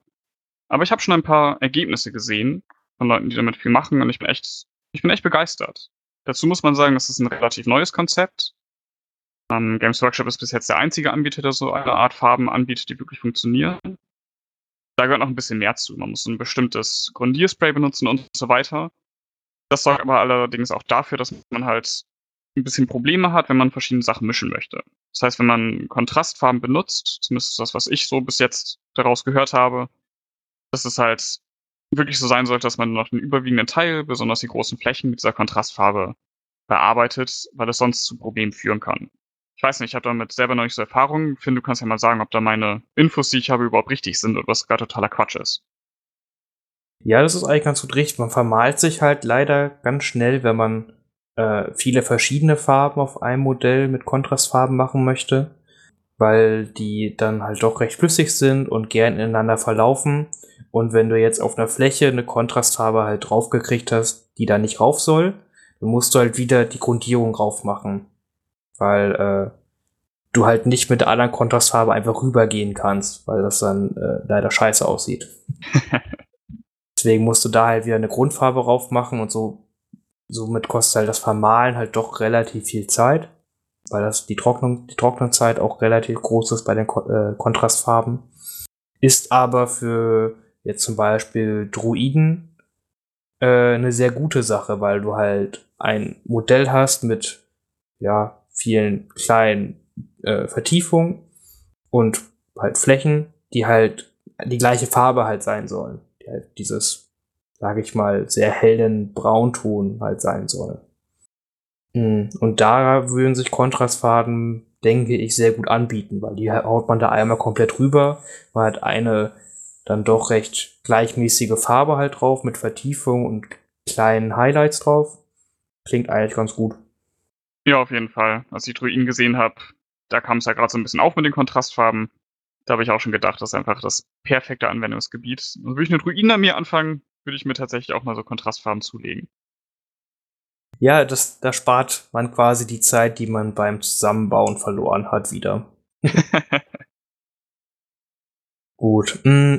Aber ich habe schon ein paar Ergebnisse gesehen von Leuten, die damit viel machen und ich bin echt, ich bin echt begeistert. Dazu muss man sagen, das ist ein relativ neues Konzept. Ähm, Games Workshop ist bis jetzt der einzige Anbieter, der so eine Art Farben anbietet, die wirklich funktionieren. Da gehört noch ein bisschen mehr zu. Man muss ein bestimmtes Grundierspray benutzen und so weiter. Das sorgt aber allerdings auch dafür, dass man halt ein bisschen Probleme hat, wenn man verschiedene Sachen mischen möchte. Das heißt, wenn man Kontrastfarben benutzt, zumindest das, was ich so bis jetzt daraus gehört habe, dass es halt wirklich so sein sollte, dass man noch den überwiegenden Teil, besonders die großen Flächen mit dieser Kontrastfarbe bearbeitet, weil es sonst zu Problemen führen kann ich weiß nicht, ich habe damit selber noch nicht so Erfahrung. Finde, du kannst ja mal sagen, ob da meine Infos, die ich habe, überhaupt richtig sind oder was gerade totaler Quatsch ist. Ja, das ist eigentlich ganz gut richtig. Man vermalt sich halt leider ganz schnell, wenn man äh, viele verschiedene Farben auf einem Modell mit Kontrastfarben machen möchte, weil die dann halt doch recht flüssig sind und gern ineinander verlaufen. Und wenn du jetzt auf einer Fläche eine Kontrastfarbe halt draufgekriegt hast, die da nicht rauf soll, dann musst du halt wieder die Grundierung rauf machen weil äh, du halt nicht mit der anderen Kontrastfarbe einfach rübergehen kannst, weil das dann äh, leider scheiße aussieht. (laughs) Deswegen musst du da halt wieder eine Grundfarbe drauf machen und so somit kostet halt das Vermalen halt doch relativ viel Zeit, weil das die Trocknung die Trocknungszeit auch relativ groß ist bei den Ko äh, Kontrastfarben. Ist aber für jetzt zum Beispiel Druiden äh, eine sehr gute Sache, weil du halt ein Modell hast mit ja vielen kleinen äh, Vertiefungen und halt Flächen, die halt die gleiche Farbe halt sein sollen. Die halt dieses, sage ich mal, sehr hellen Braunton halt sein sollen. Hm, und da würden sich Kontrastfarben, denke ich, sehr gut anbieten, weil die haut man da einmal komplett rüber, man hat eine dann doch recht gleichmäßige Farbe halt drauf mit Vertiefung und kleinen Highlights drauf. Klingt eigentlich ganz gut. Ja, auf jeden Fall. Als ich Druiden gesehen habe, da kam es ja gerade so ein bisschen auf mit den Kontrastfarben. Da habe ich auch schon gedacht, das ist einfach das perfekte Anwendungsgebiet. Und würde ich eine Druiden-Armee anfangen, würde ich mir tatsächlich auch mal so Kontrastfarben zulegen. Ja, das, da spart man quasi die Zeit, die man beim Zusammenbauen verloren hat, wieder. (laughs) Gut. Mm,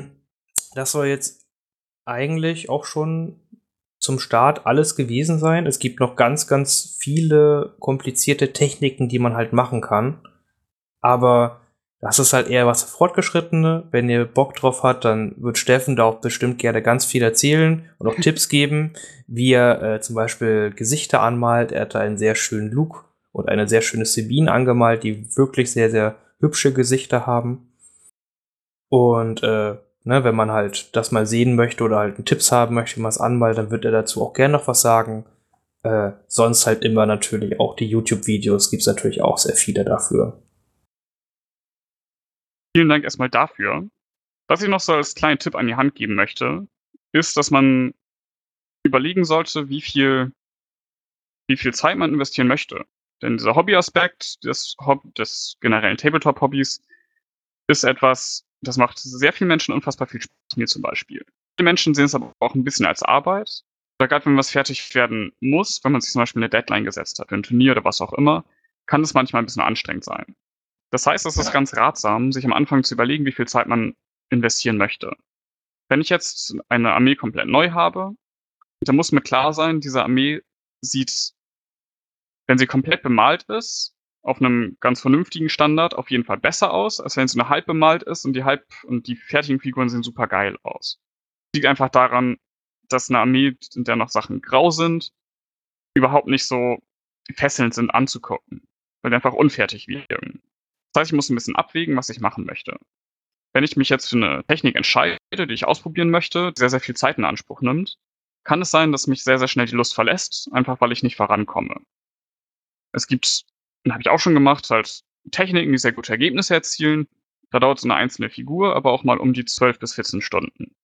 das soll jetzt eigentlich auch schon zum Start alles gewesen sein. Es gibt noch ganz, ganz viele komplizierte Techniken, die man halt machen kann. Aber das ist halt eher was Fortgeschrittene. Wenn ihr Bock drauf habt, dann wird Steffen da auch bestimmt gerne ganz viel erzählen und auch (laughs) Tipps geben, wie er äh, zum Beispiel Gesichter anmalt. Er hat da einen sehr schönen Look und eine sehr schöne Sabine angemalt, die wirklich sehr, sehr hübsche Gesichter haben. Und äh, ne, wenn man halt das mal sehen möchte oder halt einen Tipps haben möchte, was anmalt, dann wird er dazu auch gerne noch was sagen. Äh, sonst halt immer natürlich auch die YouTube-Videos, gibt es natürlich auch sehr viele dafür. Vielen Dank erstmal dafür. Was ich noch so als kleinen Tipp an die Hand geben möchte, ist, dass man überlegen sollte, wie viel, wie viel Zeit man investieren möchte. Denn dieser Hobbyaspekt des, des generellen Tabletop-Hobbys ist etwas, das macht sehr vielen Menschen unfassbar viel Spaß, mir zum Beispiel. Die Menschen sehen es aber auch ein bisschen als Arbeit. Da gerade wenn was fertig werden muss, wenn man sich zum Beispiel eine Deadline gesetzt hat, für ein Turnier oder was auch immer, kann es manchmal ein bisschen anstrengend sein. Das heißt, es ist ganz ratsam, sich am Anfang zu überlegen, wie viel Zeit man investieren möchte. Wenn ich jetzt eine Armee komplett neu habe, dann muss mir klar sein, diese Armee sieht, wenn sie komplett bemalt ist, auf einem ganz vernünftigen Standard auf jeden Fall besser aus, als wenn sie nur halb bemalt ist und die halb und die fertigen Figuren sehen super geil aus. Liegt einfach daran, dass eine Armee, in der noch Sachen grau sind, überhaupt nicht so fesselnd sind anzugucken, weil die einfach unfertig wirken. Das heißt, ich muss ein bisschen abwägen, was ich machen möchte. Wenn ich mich jetzt für eine Technik entscheide, die ich ausprobieren möchte, die sehr, sehr viel Zeit in Anspruch nimmt, kann es sein, dass mich sehr, sehr schnell die Lust verlässt, einfach weil ich nicht vorankomme. Es gibt, habe ich auch schon gemacht, halt Techniken, die sehr gute Ergebnisse erzielen. Da dauert so eine einzelne Figur aber auch mal um die 12 bis 14 Stunden.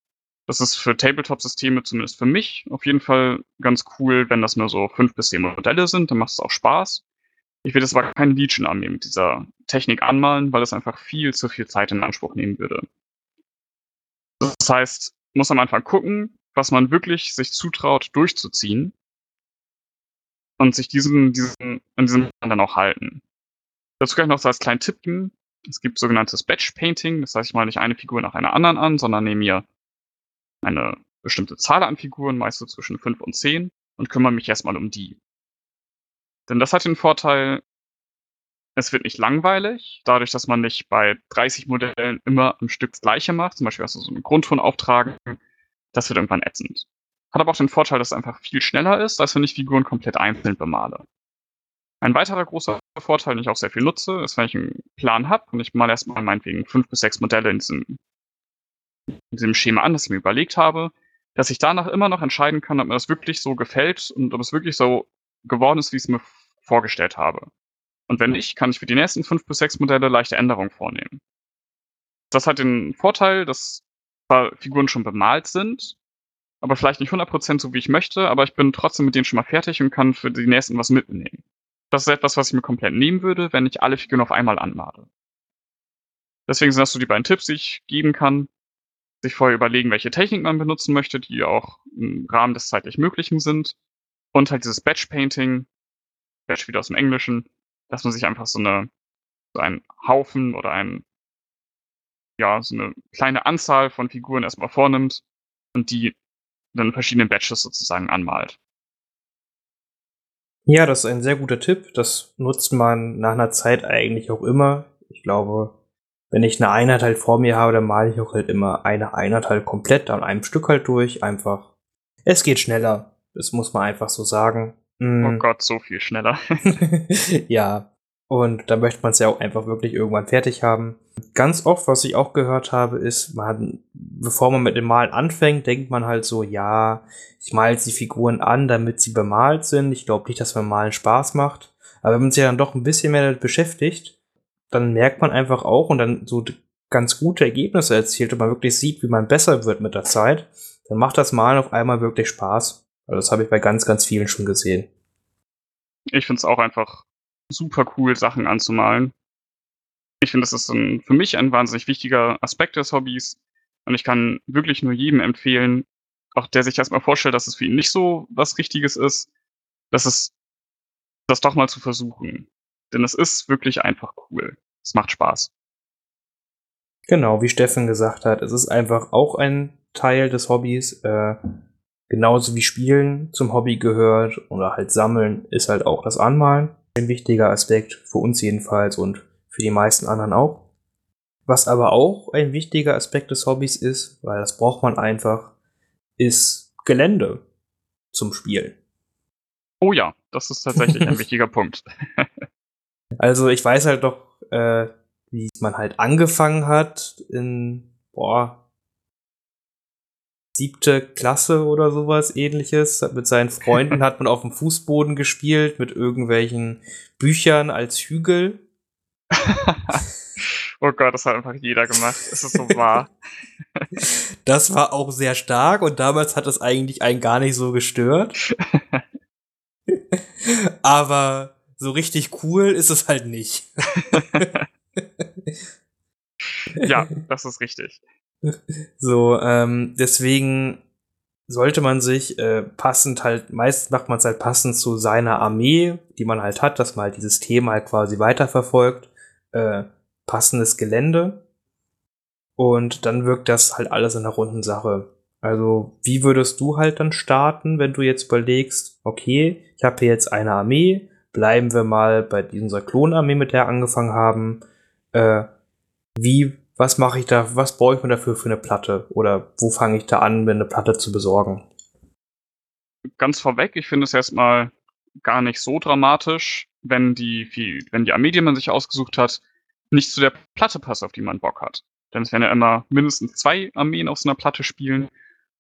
Das ist für Tabletop-Systeme, zumindest für mich, auf jeden Fall ganz cool, wenn das nur so fünf bis zehn Modelle sind, dann macht es auch Spaß. Ich will das aber keine Legion-Armee mit dieser Technik anmalen, weil das einfach viel zu viel Zeit in Anspruch nehmen würde. Das heißt, muss am Anfang gucken, was man wirklich sich zutraut durchzuziehen und sich diesen, diesen, an diesem Plan dann auch halten. Dazu kann ich noch so als kleinen Tipp geben. Es gibt sogenanntes Batch Painting. Das heißt, ich male nicht eine Figur nach einer anderen an, sondern nehme mir eine bestimmte Zahl an Figuren, meist so zwischen 5 und 10, und kümmere mich erstmal um die. Denn das hat den Vorteil, es wird nicht langweilig, dadurch, dass man nicht bei 30 Modellen immer am Stück das gleiche macht, zum Beispiel hast du so einen Grundton auftragen, das wird irgendwann ätzend. Hat aber auch den Vorteil, dass es einfach viel schneller ist, als wenn ich Figuren komplett einzeln bemale. Ein weiterer großer Vorteil, den ich auch sehr viel nutze, ist, wenn ich einen Plan habe und ich male erstmal meinetwegen fünf bis sechs Modelle in diesem, in diesem Schema an, das ich mir überlegt habe, dass ich danach immer noch entscheiden kann, ob mir das wirklich so gefällt und ob es wirklich so geworden ist, wie ich es mir vorgestellt habe. Und wenn nicht, kann ich für die nächsten fünf bis sechs Modelle leichte Änderungen vornehmen. Das hat den Vorteil, dass Figuren schon bemalt sind, aber vielleicht nicht 100% so, wie ich möchte, aber ich bin trotzdem mit denen schon mal fertig und kann für die nächsten was mitnehmen. Das ist etwas, was ich mir komplett nehmen würde, wenn ich alle Figuren auf einmal anmale. Deswegen sind das so die beiden Tipps, die ich geben kann. Sich vorher überlegen, welche Technik man benutzen möchte, die auch im Rahmen des zeitlich Möglichen sind. Und halt dieses Batch Painting, Batch wieder aus dem Englischen, dass man sich einfach so eine, so einen Haufen oder ein, ja, so eine kleine Anzahl von Figuren erstmal vornimmt und die dann in verschiedenen Batches sozusagen anmalt. Ja, das ist ein sehr guter Tipp. Das nutzt man nach einer Zeit eigentlich auch immer. Ich glaube, wenn ich eine Einheit halt vor mir habe, dann male ich auch halt immer eine Einheit halt komplett an einem Stück halt durch. Einfach. Es geht schneller. Das muss man einfach so sagen. Mm. Oh Gott, so viel schneller. (laughs) ja. Und da möchte man es ja auch einfach wirklich irgendwann fertig haben. Ganz oft, was ich auch gehört habe, ist, man, bevor man mit dem Malen anfängt, denkt man halt so, ja, ich male die Figuren an, damit sie bemalt sind. Ich glaube nicht, dass man Malen Spaß macht. Aber wenn man sich dann doch ein bisschen mehr damit beschäftigt, dann merkt man einfach auch und dann so ganz gute Ergebnisse erzielt und man wirklich sieht, wie man besser wird mit der Zeit, dann macht das Malen auf einmal wirklich Spaß. Also das habe ich bei ganz, ganz vielen schon gesehen. Ich finde es auch einfach super cool, Sachen anzumalen. Ich finde, das ist ein, für mich ein wahnsinnig wichtiger Aspekt des Hobbys. Und ich kann wirklich nur jedem empfehlen, auch der sich erstmal vorstellt, dass es für ihn nicht so was Richtiges ist, dass es das doch mal zu versuchen. Denn es ist wirklich einfach cool. Es macht Spaß. Genau, wie Steffen gesagt hat, es ist einfach auch ein Teil des Hobbys. Äh, genauso wie Spielen zum Hobby gehört oder halt Sammeln ist halt auch das Anmalen. Ein wichtiger Aspekt, für uns jedenfalls und für die meisten anderen auch. Was aber auch ein wichtiger Aspekt des Hobbys ist, weil das braucht man einfach, ist Gelände zum Spielen. Oh ja, das ist tatsächlich ein (laughs) wichtiger Punkt. also ich weiß halt doch, äh, wie man halt angefangen hat in, boah, siebte Klasse oder sowas ähnliches. Mit seinen Freunden (laughs) hat man auf dem Fußboden gespielt mit irgendwelchen Büchern als Hügel. (laughs) oh Gott, das hat einfach jeder gemacht. Es ist so wahr. (laughs) das war auch sehr stark und damals hat es eigentlich einen gar nicht so gestört. Aber so richtig cool ist es halt nicht. ja, das ist richtig. So, ähm, deswegen sollte man sich äh, passend halt, meist macht man es halt passend zu seiner Armee, die man halt hat, dass man halt dieses Thema halt quasi weiterverfolgt, äh, passendes Gelände. Und dann wirkt das halt alles in einer runden Sache. Also, wie würdest du halt dann starten, wenn du jetzt überlegst, okay, ich habe hier jetzt eine Armee, bleiben wir mal bei dieser Klonarmee, mit der wir angefangen haben. Äh, wie was mache ich da, was brauche ich mir dafür für eine Platte? Oder wo fange ich da an, mir eine Platte zu besorgen? Ganz vorweg, ich finde es erstmal gar nicht so dramatisch, wenn die, wenn die Armee, die man sich ausgesucht hat, nicht zu der Platte passt, auf die man Bock hat. Denn es werden ja immer mindestens zwei Armeen auf so einer Platte spielen.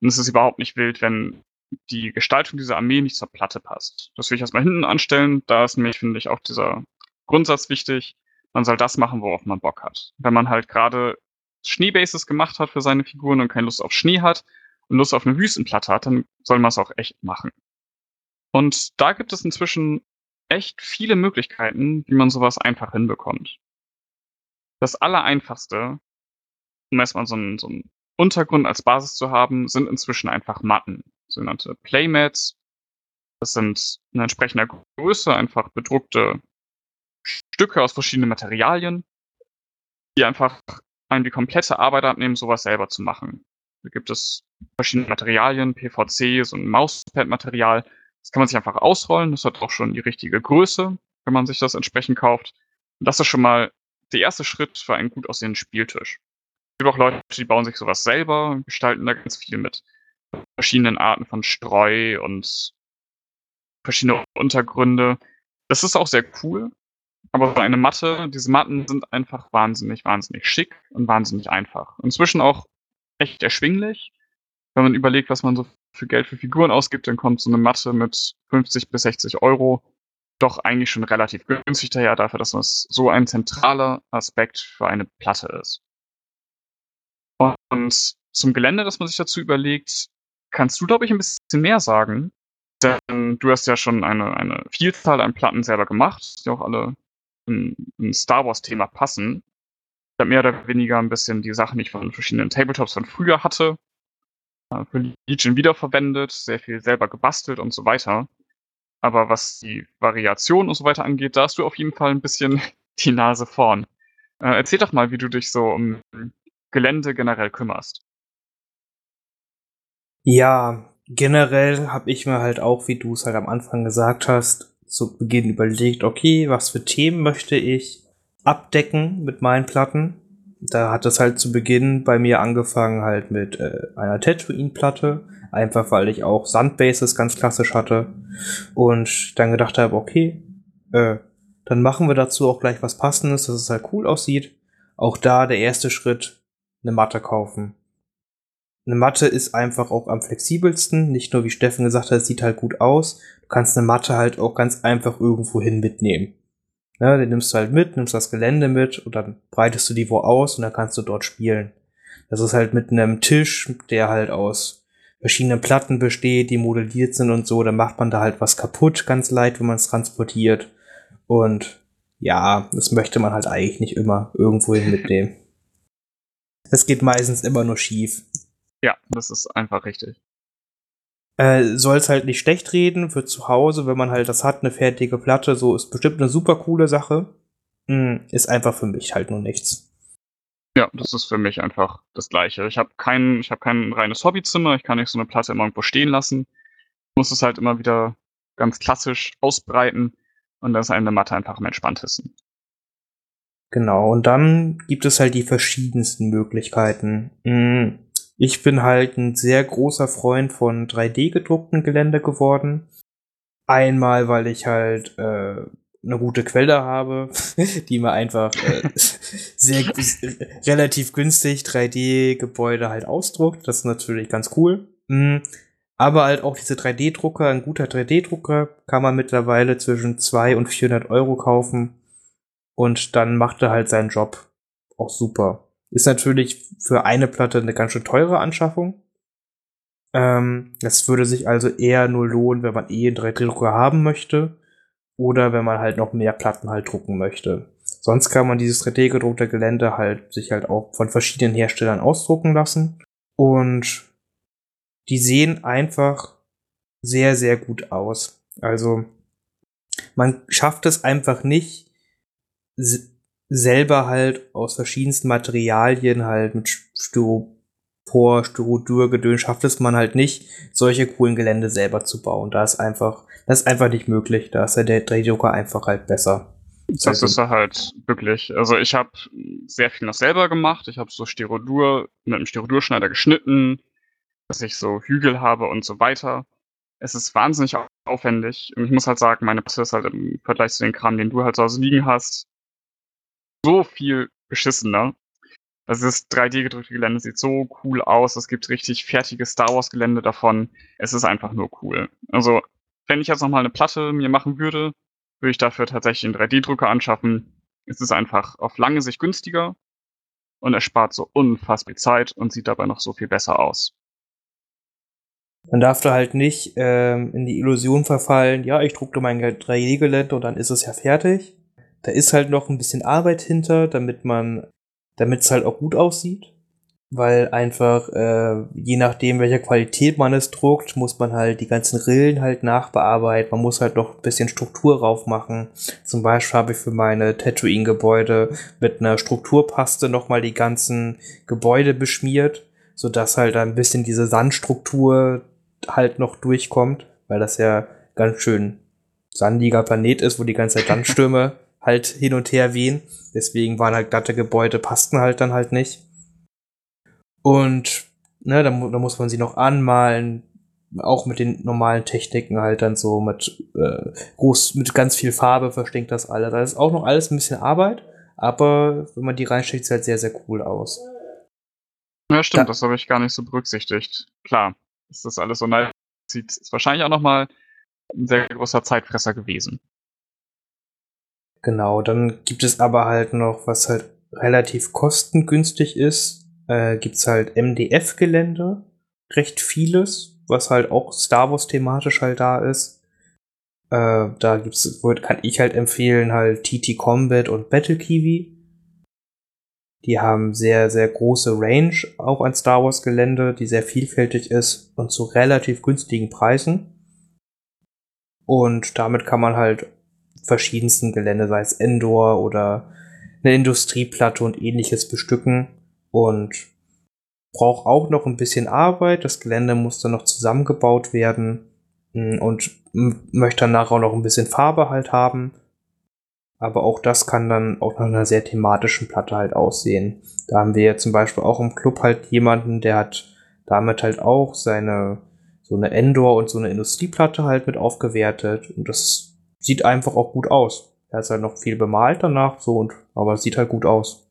Und es ist überhaupt nicht wild, wenn die Gestaltung dieser Armee nicht zur Platte passt. Das will ich erstmal hinten anstellen. Da ist nämlich, finde ich, auch dieser Grundsatz wichtig man soll das machen, worauf man Bock hat. Wenn man halt gerade Schneebases gemacht hat für seine Figuren und keine Lust auf Schnee hat und Lust auf eine Wüstenplatte hat, dann soll man es auch echt machen. Und da gibt es inzwischen echt viele Möglichkeiten, wie man sowas einfach hinbekommt. Das Allereinfachste, um erstmal so einen, so einen Untergrund als Basis zu haben, sind inzwischen einfach Matten, sogenannte Playmats. Das sind in entsprechender Größe einfach bedruckte Stücke aus verschiedenen Materialien, die einfach einem die komplette Arbeit abnehmen, sowas selber zu machen. Da gibt es verschiedene Materialien, PVC, so ein Mauspad-Material. Das kann man sich einfach ausrollen. Das hat auch schon die richtige Größe, wenn man sich das entsprechend kauft. Und das ist schon mal der erste Schritt für einen gut aussehenden Spieltisch. Es gibt auch Leute, die bauen sich sowas selber, gestalten da ganz viel mit verschiedenen Arten von Streu und verschiedene Untergründe. Das ist auch sehr cool. Aber so eine Matte, diese Matten sind einfach wahnsinnig, wahnsinnig schick und wahnsinnig einfach. Inzwischen auch echt erschwinglich. Wenn man überlegt, was man so für Geld für Figuren ausgibt, dann kommt so eine Matte mit 50 bis 60 Euro doch eigentlich schon relativ günstig daher, dafür, dass das so ein zentraler Aspekt für eine Platte ist. Und zum Gelände, das man sich dazu überlegt, kannst du, glaube ich, ein bisschen mehr sagen. Denn du hast ja schon eine, eine Vielzahl an Platten selber gemacht, die auch alle ein, ein Star Wars-Thema passen. Ich habe mehr oder weniger ein bisschen die Sachen, die ich von verschiedenen Tabletops von früher hatte, äh, für Legion wiederverwendet, sehr viel selber gebastelt und so weiter. Aber was die Variation und so weiter angeht, da hast du auf jeden Fall ein bisschen (laughs) die Nase vorn. Äh, erzähl doch mal, wie du dich so um Gelände generell kümmerst. Ja, generell habe ich mir halt auch, wie du es halt am Anfang gesagt hast, zu Beginn überlegt, okay, was für Themen möchte ich abdecken mit meinen Platten. Da hat es halt zu Beginn bei mir angefangen halt mit äh, einer Tatooine-Platte, einfach weil ich auch Sandbases ganz klassisch hatte und dann gedacht habe, okay, äh, dann machen wir dazu auch gleich was Passendes, dass es halt cool aussieht. Auch da der erste Schritt, eine Matte kaufen. Eine Matte ist einfach auch am flexibelsten. Nicht nur, wie Steffen gesagt hat, es sieht halt gut aus. Du kannst eine Matte halt auch ganz einfach irgendwohin mitnehmen. Ja, den nimmst du halt mit, nimmst das Gelände mit und dann breitest du die wo aus und dann kannst du dort spielen. Das ist halt mit einem Tisch, der halt aus verschiedenen Platten besteht, die modelliert sind und so. Dann macht man da halt was kaputt, ganz leicht, wenn man es transportiert. Und ja, das möchte man halt eigentlich nicht immer irgendwohin mitnehmen. Es geht meistens immer nur schief. Ja, das ist einfach richtig. Äh, Soll es halt nicht schlecht reden für zu Hause, wenn man halt das hat, eine fertige Platte, so ist bestimmt eine super coole Sache. Hm, ist einfach für mich halt nur nichts. Ja, das ist für mich einfach das Gleiche. Ich habe kein, ich hab kein reines Hobbyzimmer, ich kann nicht so eine Platte immer irgendwo stehen lassen. Ich muss es halt immer wieder ganz klassisch ausbreiten und das ist eine Matte einfach am entspanntesten. Genau, und dann gibt es halt die verschiedensten Möglichkeiten. Hm, ich bin halt ein sehr großer Freund von 3D-gedruckten Gelände geworden. Einmal, weil ich halt äh, eine gute Quelle habe, (laughs) die mir einfach äh, (laughs) sehr relativ günstig 3D-Gebäude halt ausdruckt. Das ist natürlich ganz cool. Mhm. Aber halt auch diese 3D-Drucker, ein guter 3D-Drucker kann man mittlerweile zwischen 200 und 400 Euro kaufen. Und dann macht er halt seinen Job auch super. Ist natürlich für eine Platte eine ganz schön teure Anschaffung. Ähm, das würde sich also eher nur lohnen, wenn man eh einen 3D-Drucker haben möchte oder wenn man halt noch mehr Platten halt drucken möchte. Sonst kann man dieses 3D-gedruckte Gelände halt sich halt auch von verschiedenen Herstellern ausdrucken lassen. Und die sehen einfach sehr, sehr gut aus. Also man schafft es einfach nicht, selber halt aus verschiedensten Materialien halt mit Styropor, Styrodur, Gedöns schafft es man halt nicht, solche coolen Gelände selber zu bauen. Da ist einfach das ist einfach nicht möglich. Da ist ja der 3D-Drucker einfach halt besser. Das ist er halt wirklich. Also ich habe sehr viel noch selber gemacht. Ich habe so Styrodur mit einem Styrodurschneider geschnitten, dass ich so Hügel habe und so weiter. Es ist wahnsinnig aufwendig. Und ich muss halt sagen, meine Passe ist halt im Vergleich zu den Kram, den du halt zu Hause liegen hast, so viel beschissener. Also das 3D-gedrückte Gelände sieht so cool aus. Es gibt richtig fertige Star Wars-Gelände davon. Es ist einfach nur cool. Also wenn ich jetzt nochmal eine Platte mir machen würde, würde ich dafür tatsächlich einen 3D-Drucker anschaffen. Es ist einfach auf lange Sicht günstiger und er spart so unfassbar Zeit und sieht dabei noch so viel besser aus. Man darf da halt nicht ähm, in die Illusion verfallen, ja, ich druckte mein 3D-Gelände und dann ist es ja fertig. Da ist halt noch ein bisschen Arbeit hinter, damit man, damit es halt auch gut aussieht weil einfach äh, je nachdem, welcher Qualität man es druckt, muss man halt die ganzen Rillen halt nachbearbeiten. Man muss halt noch ein bisschen Struktur drauf machen. Zum Beispiel habe ich für meine Tatooine-Gebäude mit einer Strukturpaste nochmal die ganzen Gebäude beschmiert, sodass halt ein bisschen diese Sandstruktur halt noch durchkommt, weil das ja ganz schön sandiger Planet ist, wo die ganze Zeit (laughs) Sandstürme halt hin und her wehen. Deswegen waren halt glatte Gebäude, passten halt dann halt nicht. Und ne, da, da muss man sie noch anmalen, auch mit den normalen Techniken halt dann so mit äh, groß, mit ganz viel Farbe verstinkt das alles. Das ist auch noch alles ein bisschen Arbeit, aber wenn man die reinsteckt, sieht es halt sehr, sehr cool aus. Ja, stimmt, da das habe ich gar nicht so berücksichtigt. Klar, ist das alles so nice sieht, ist wahrscheinlich auch nochmal ein sehr großer Zeitfresser gewesen. Genau, dann gibt es aber halt noch, was halt relativ kostengünstig ist, äh, gibt's halt MDF-Gelände, recht vieles, was halt auch Star Wars thematisch halt da ist. Äh, da gibt's, kann ich halt empfehlen, halt TT Combat und Battle Kiwi. Die haben sehr, sehr große Range auch an Star Wars Gelände, die sehr vielfältig ist und zu relativ günstigen Preisen. Und damit kann man halt verschiedensten Gelände, sei es Endor oder eine Industrieplatte und ähnliches bestücken und braucht auch noch ein bisschen Arbeit. Das Gelände muss dann noch zusammengebaut werden mm, und möchte danach auch noch ein bisschen Farbe halt haben. Aber auch das kann dann auch nach einer sehr thematischen Platte halt aussehen. Da haben wir zum Beispiel auch im Club halt jemanden, der hat damit halt auch seine so eine Endor und so eine Industrieplatte halt mit aufgewertet und das sieht einfach auch gut aus. Er ist halt noch viel bemalt danach so und aber es sieht halt gut aus.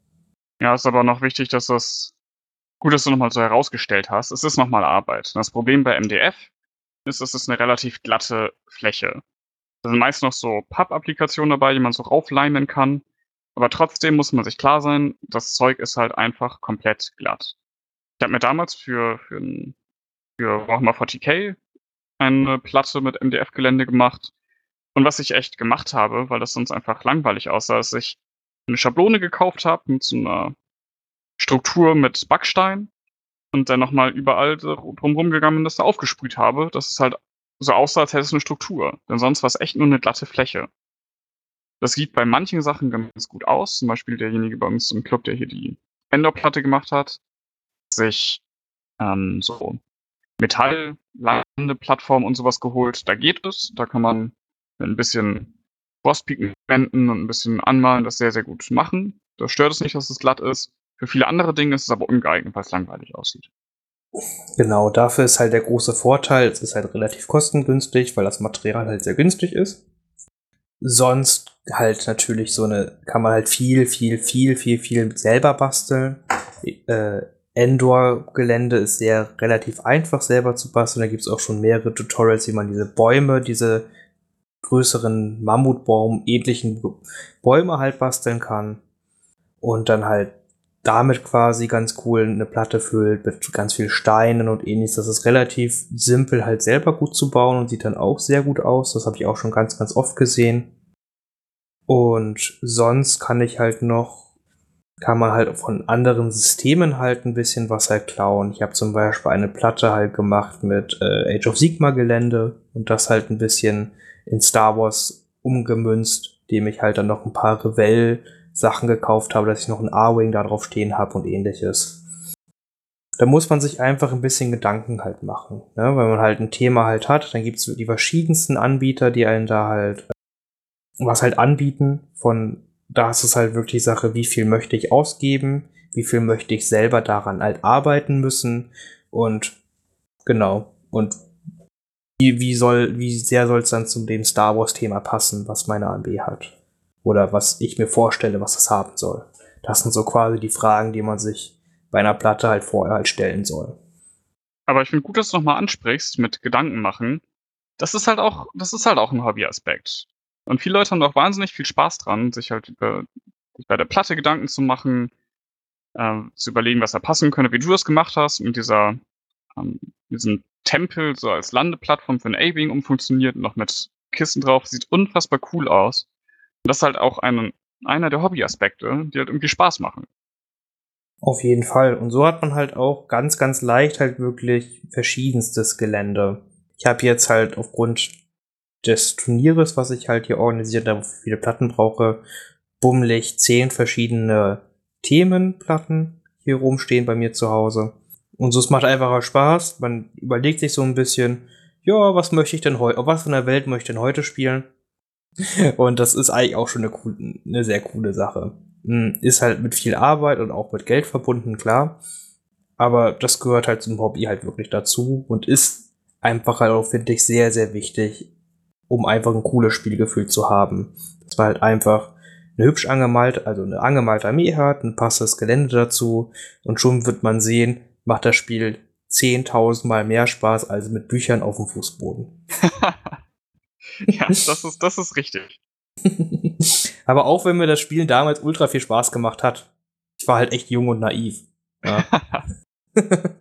Ja, ist aber noch wichtig, dass das gut, dass du nochmal so herausgestellt hast. Es ist nochmal Arbeit. Das Problem bei MDF ist, es ist eine relativ glatte Fläche. Da sind meist noch so Papp-Applikationen dabei, die man so raufleimen kann. Aber trotzdem muss man sich klar sein, das Zeug ist halt einfach komplett glatt. Ich habe mir damals für, für, für Warhammer 40k eine Platte mit MDF-Gelände gemacht. Und was ich echt gemacht habe, weil das sonst einfach langweilig aussah, ist, ich eine Schablone gekauft habe mit so einer Struktur mit Backstein und dann nochmal überall drumherum gegangen bin, das da aufgesprüht habe, dass es halt so aussah, als hätte es eine Struktur. Denn sonst war es echt nur eine glatte Fläche. Das sieht bei manchen Sachen ganz gut aus. Zum Beispiel derjenige bei uns im Club, der hier die Endor-Platte gemacht hat, sich ähm, so Metalllandeplattform und sowas geholt. Da geht es. Da kann man mit ein bisschen Frostpigmenten und ein bisschen Anmalen das sehr, sehr gut machen. Da stört es nicht, dass es glatt ist. Für viele andere Dinge ist es aber ungeeignet, weil es langweilig aussieht. Genau, dafür ist halt der große Vorteil, es ist halt relativ kostengünstig, weil das Material halt sehr günstig ist. Sonst halt natürlich so eine, kann man halt viel, viel, viel, viel, viel selber basteln. Äh, Endor-Gelände ist sehr relativ einfach selber zu basteln. Da gibt es auch schon mehrere Tutorials, wie man diese Bäume, diese größeren Mammutbaum ähnlichen Bäume halt basteln kann. Und dann halt damit quasi ganz cool eine Platte füllt mit ganz viel Steinen und ähnliches. Das ist relativ simpel halt selber gut zu bauen und sieht dann auch sehr gut aus. Das habe ich auch schon ganz, ganz oft gesehen. Und sonst kann ich halt noch, kann man halt von anderen Systemen halt ein bisschen was halt klauen. Ich habe zum Beispiel eine Platte halt gemacht mit äh, Age of Sigma Gelände und das halt ein bisschen in Star Wars umgemünzt, dem ich halt dann noch ein paar Revell Sachen gekauft habe, dass ich noch ein A-Wing da drauf stehen habe und ähnliches. Da muss man sich einfach ein bisschen Gedanken halt machen. Ne? Wenn man halt ein Thema halt hat, dann gibt es die verschiedensten Anbieter, die einen da halt was halt anbieten. Von da ist es halt wirklich Sache, wie viel möchte ich ausgeben, wie viel möchte ich selber daran halt arbeiten müssen und genau. Und wie, wie soll, wie sehr soll es dann zu dem Star Wars Thema passen, was meine AMB hat? Oder was ich mir vorstelle, was das haben soll. Das sind so quasi die Fragen, die man sich bei einer Platte halt vorher halt stellen soll. Aber ich finde gut, dass du nochmal ansprichst mit Gedanken machen. Das ist halt auch, das ist halt auch ein Hobbyaspekt. Und viele Leute haben auch wahnsinnig viel Spaß dran, sich halt über, sich bei der Platte Gedanken zu machen, äh, zu überlegen, was da passen könnte, wie du das gemacht hast, mit dieser, ähm, diesem Tempel so als Landeplattform für ein A-Wing umfunktioniert, noch mit Kissen drauf, sieht unfassbar cool aus. Und das ist halt auch ein, einer der Hobbyaspekte, die halt irgendwie Spaß machen. Auf jeden Fall. Und so hat man halt auch ganz, ganz leicht halt wirklich verschiedenstes Gelände. Ich habe jetzt halt aufgrund des Turnieres, was ich halt hier organisiert habe, viele Platten brauche, bummelig zehn verschiedene Themenplatten hier rumstehen bei mir zu Hause. Und so es macht einfacher Spaß. Man überlegt sich so ein bisschen, ja, was möchte ich denn heute, was in der Welt möchte ich denn heute spielen? (laughs) Und das ist eigentlich auch schon eine, eine sehr coole Sache. Hm, ist halt mit viel Arbeit und auch mit Geld verbunden, klar. Aber das gehört halt zum Hobby halt wirklich dazu und ist einfach halt auch, finde ich, sehr, sehr wichtig, um einfach ein cooles Spielgefühl zu haben. Das war halt einfach eine hübsch angemalte, also eine angemalte Armee hat, ein passendes Gelände dazu und schon wird man sehen, macht das Spiel 10.000 Mal mehr Spaß als mit Büchern auf dem Fußboden. (laughs) ja, das ist, das ist richtig. (laughs) Aber auch wenn mir das Spiel damals ultra viel Spaß gemacht hat, ich war halt echt jung und naiv. Ja. (laughs)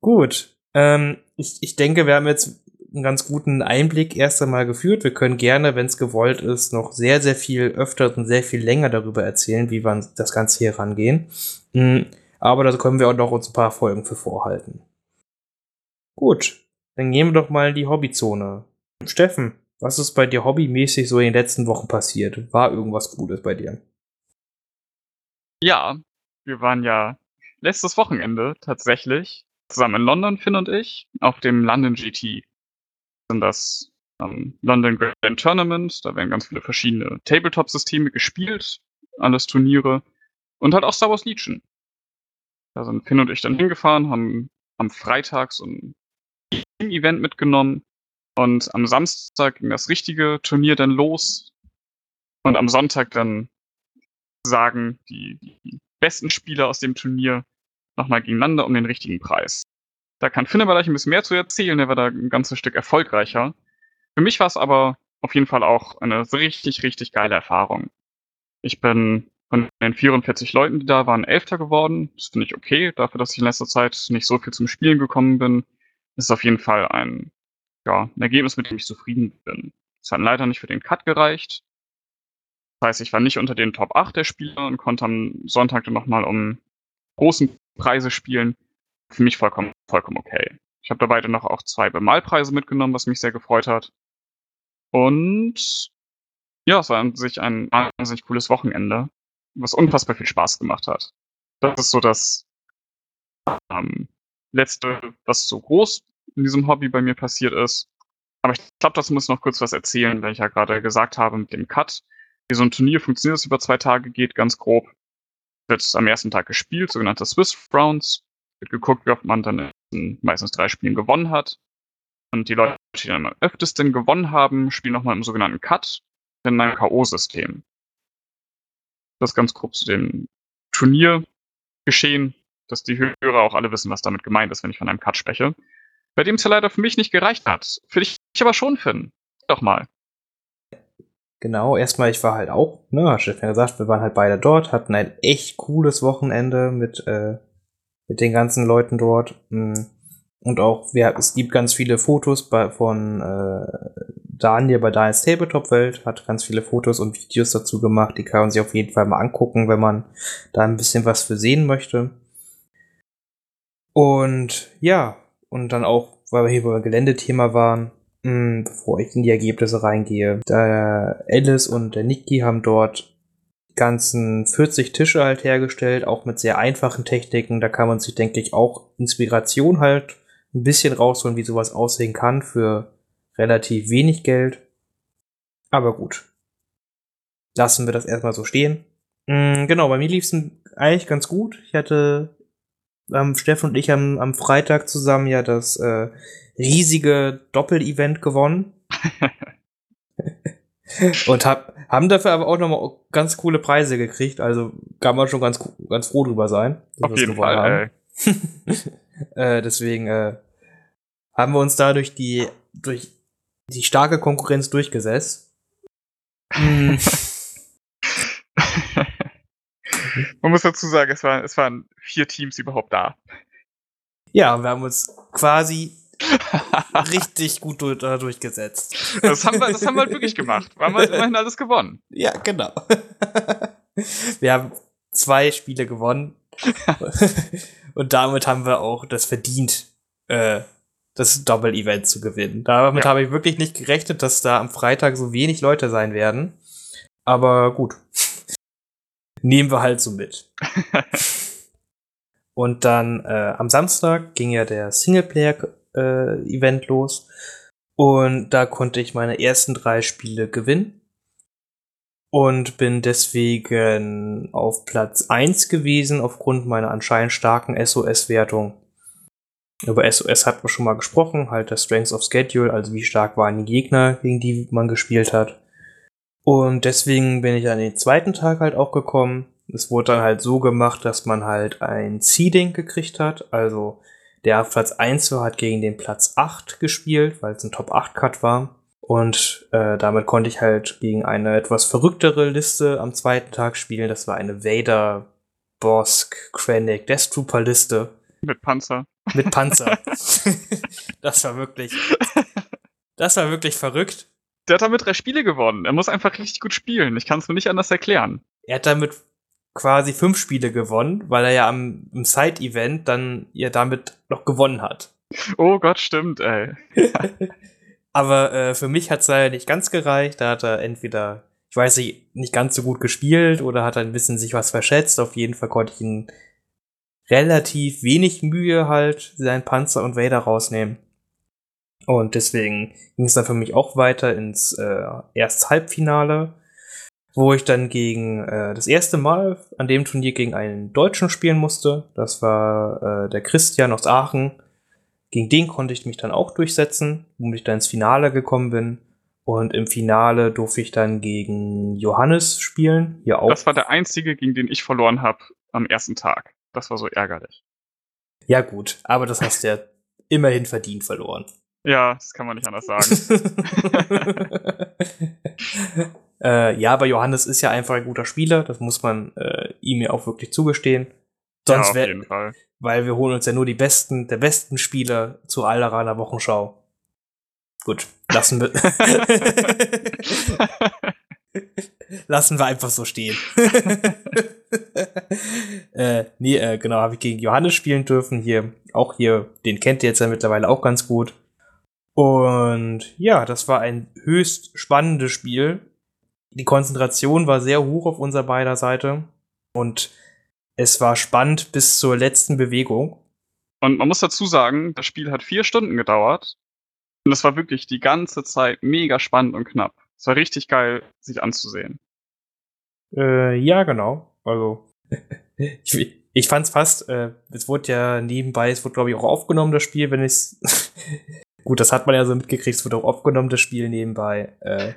Gut. Ähm, ich, ich denke, wir haben jetzt einen ganz guten Einblick erst einmal geführt. Wir können gerne, wenn es gewollt ist, noch sehr, sehr viel öfter und sehr viel länger darüber erzählen, wie wir das Ganze hier rangehen. Mhm. Aber da können wir auch noch uns ein paar Folgen für vorhalten. Gut, dann gehen wir doch mal in die Hobbyzone. Steffen, was ist bei dir hobbymäßig so in den letzten Wochen passiert? War irgendwas Gutes bei dir? Ja, wir waren ja letztes Wochenende tatsächlich zusammen in London, Finn und ich, auf dem London GT. Das das ähm, London Grand Tournament. Da werden ganz viele verschiedene Tabletop-Systeme gespielt, alles Turniere und halt auch Star Wars Legion. Da sind Finn und ich dann hingefahren, haben am Freitag so ein Team-Event mitgenommen und am Samstag ging das richtige Turnier dann los. Und am Sonntag dann sagen die, die besten Spieler aus dem Turnier nochmal gegeneinander um den richtigen Preis. Da kann Finn aber gleich ein bisschen mehr zu erzählen, der war da ein ganzes Stück erfolgreicher. Für mich war es aber auf jeden Fall auch eine richtig, richtig geile Erfahrung. Ich bin von den 44 Leuten, die da waren, Elfter geworden. Das finde ich okay, dafür, dass ich in letzter Zeit nicht so viel zum Spielen gekommen bin. Ist auf jeden Fall ein ja, ein Ergebnis, mit dem ich zufrieden bin. Es hat leider nicht für den Cut gereicht. Das heißt, ich war nicht unter den Top 8 der Spieler und konnte am Sonntag dann nochmal um großen Preise spielen. Für mich vollkommen, vollkommen okay. Ich habe dabei dann noch auch zwei Bemalpreise mitgenommen, was mich sehr gefreut hat. Und ja, es war an sich ein wahnsinnig cooles Wochenende, was unfassbar viel Spaß gemacht hat. Das ist so das ähm, letzte, was so groß in diesem Hobby bei mir passiert ist. Aber ich glaube, das muss noch kurz was erzählen, weil ich ja gerade gesagt habe mit dem Cut. Wie so ein Turnier funktioniert, das über zwei Tage geht, ganz grob. Wird am ersten Tag gespielt, sogenannte Swiss Rounds. Wird geguckt, wie oft man dann in meistens drei Spielen gewonnen hat. Und die Leute, die dann am öftesten gewonnen haben, spielen nochmal im sogenannten Cut, in einem K.O.-System. Das ganz grob zu dem Turniergeschehen, dass die Hörer auch alle wissen, was damit gemeint ist, wenn ich von einem Cut spreche. Bei dem es ja leider für mich nicht gereicht hat. Für dich aber schon, Finn. Doch mal. Genau, erstmal, ich war halt auch, ne, du ja gesagt, wir waren halt beide dort, hatten ein echt cooles Wochenende mit, äh, mit den ganzen Leuten dort. Mm. Und auch, wir, es gibt ganz viele Fotos bei, von äh, Daniel bei Daniels Tabletop Welt, hat ganz viele Fotos und Videos dazu gemacht. Die kann man sich auf jeden Fall mal angucken, wenn man da ein bisschen was für sehen möchte. Und ja, und dann auch, weil wir hier beim Geländethema waren, mh, hm, bevor ich in die Ergebnisse reingehe, der Alice und der Niki haben dort ganzen 40 Tische halt hergestellt, auch mit sehr einfachen Techniken. Da kann man sich, denke ich, auch Inspiration halt ein bisschen rausholen, wie sowas aussehen kann für relativ wenig Geld. Aber gut. Lassen wir das erstmal so stehen. Mhm, genau, bei mir lief es eigentlich ganz gut. Ich hatte ähm, Steffen und ich am, am Freitag zusammen ja das äh, riesige Doppel-Event gewonnen. (laughs) und hab, haben dafür aber auch nochmal ganz coole Preise gekriegt. Also kann man schon ganz, ganz froh drüber sein. Auf jeden Fall. (laughs) äh, deswegen äh, haben wir uns da durch die, durch die starke Konkurrenz durchgesetzt. Hm. (laughs) Man muss dazu sagen, es, war, es waren vier Teams überhaupt da. Ja, wir haben uns quasi richtig gut durch, durchgesetzt. Das haben, wir, das haben wir halt wirklich gemacht. Wir haben halt immerhin alles gewonnen. Ja, genau. (laughs) Wir haben zwei Spiele gewonnen. (laughs) Und damit haben wir auch das verdient, äh, das Doppel-Event zu gewinnen. Damit ja. habe ich wirklich nicht gerechnet, dass da am Freitag so wenig Leute sein werden. Aber gut. (laughs) Nehmen wir halt so mit. (laughs) Und dann äh, am Samstag ging ja der Singleplayer-Event äh, los. Und da konnte ich meine ersten drei Spiele gewinnen. Und bin deswegen auf Platz 1 gewesen, aufgrund meiner anscheinend starken SOS-Wertung. Über SOS hat man schon mal gesprochen, halt der Strengths of Schedule, also wie stark waren die Gegner, gegen die man gespielt hat. Und deswegen bin ich an den zweiten Tag halt auch gekommen. Es wurde dann halt so gemacht, dass man halt ein Seeding gekriegt hat. Also der Platz 1 war, hat gegen den Platz 8 gespielt, weil es ein Top 8 Cut war. Und äh, damit konnte ich halt gegen eine etwas verrücktere Liste am zweiten Tag spielen. Das war eine Vader, Bosk, Krennic, Death Trooper Liste. Mit Panzer. Mit Panzer. (laughs) das war wirklich. Das war wirklich verrückt. Der hat damit drei Spiele gewonnen. Er muss einfach richtig gut spielen. Ich kann es mir nicht anders erklären. Er hat damit quasi fünf Spiele gewonnen, weil er ja am, im Side-Event dann ja damit noch gewonnen hat. Oh Gott, stimmt, ey. (laughs) Aber äh, für mich hat es leider nicht ganz gereicht. Da hat er entweder, ich weiß nicht, nicht ganz so gut gespielt oder hat er ein bisschen sich was verschätzt. Auf jeden Fall konnte ich ihn relativ wenig Mühe halt seinen Panzer und Vader rausnehmen. Und deswegen ging es dann für mich auch weiter ins äh, erste Halbfinale, wo ich dann gegen äh, das erste Mal an dem Turnier gegen einen Deutschen spielen musste. Das war äh, der Christian aus Aachen. Gegen den konnte ich mich dann auch durchsetzen, womit ich dann ins Finale gekommen bin. Und im Finale durfte ich dann gegen Johannes spielen. Hier auch. Das war der einzige, gegen den ich verloren habe am ersten Tag. Das war so ärgerlich. Ja, gut, aber das hast du ja immerhin verdient verloren. Ja, das kann man nicht anders sagen. (laughs) äh, ja, aber Johannes ist ja einfach ein guter Spieler, das muss man äh, ihm ja auch wirklich zugestehen. Sonst ja, auf jeden Fall. Weil wir holen uns ja nur die besten, der besten Spieler zur Alderaner Wochenschau. Gut, lassen wir. (laughs) (laughs) Lassen wir einfach so stehen. (laughs) äh, nee, äh, genau, habe ich gegen Johannes spielen dürfen. Hier, auch hier, den kennt ihr jetzt ja mittlerweile auch ganz gut. Und ja, das war ein höchst spannendes Spiel. Die Konzentration war sehr hoch auf unserer beider Seite. Und Es war spannend bis zur letzten Bewegung. Und man muss dazu sagen, das Spiel hat vier Stunden gedauert. Und es war wirklich die ganze Zeit mega spannend und knapp. Es war richtig geil, sich anzusehen. Äh, ja, genau. Also, ich, ich fand's fast, äh, es wurde ja nebenbei, es wurde glaube ich auch aufgenommen, das Spiel, wenn es (laughs) Gut, das hat man ja so mitgekriegt, es wurde auch aufgenommen, das Spiel nebenbei. Äh,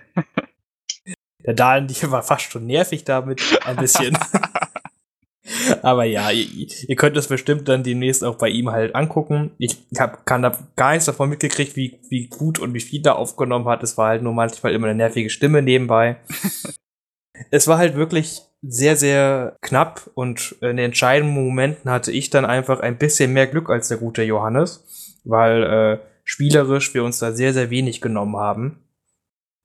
der Dahlen, die war fast schon nervig damit, ein bisschen. (laughs) Aber ja, ihr, ihr, könnt das bestimmt dann demnächst auch bei ihm halt angucken. Ich hab, kann da gar nichts davon mitgekriegt, wie, wie gut und wie viel er aufgenommen hat. Es war halt nur manchmal immer eine nervige Stimme nebenbei. (laughs) es war halt wirklich sehr, sehr knapp und in den entscheidenden Momenten hatte ich dann einfach ein bisschen mehr Glück als der gute Johannes, weil äh, spielerisch wir uns da sehr, sehr wenig genommen haben.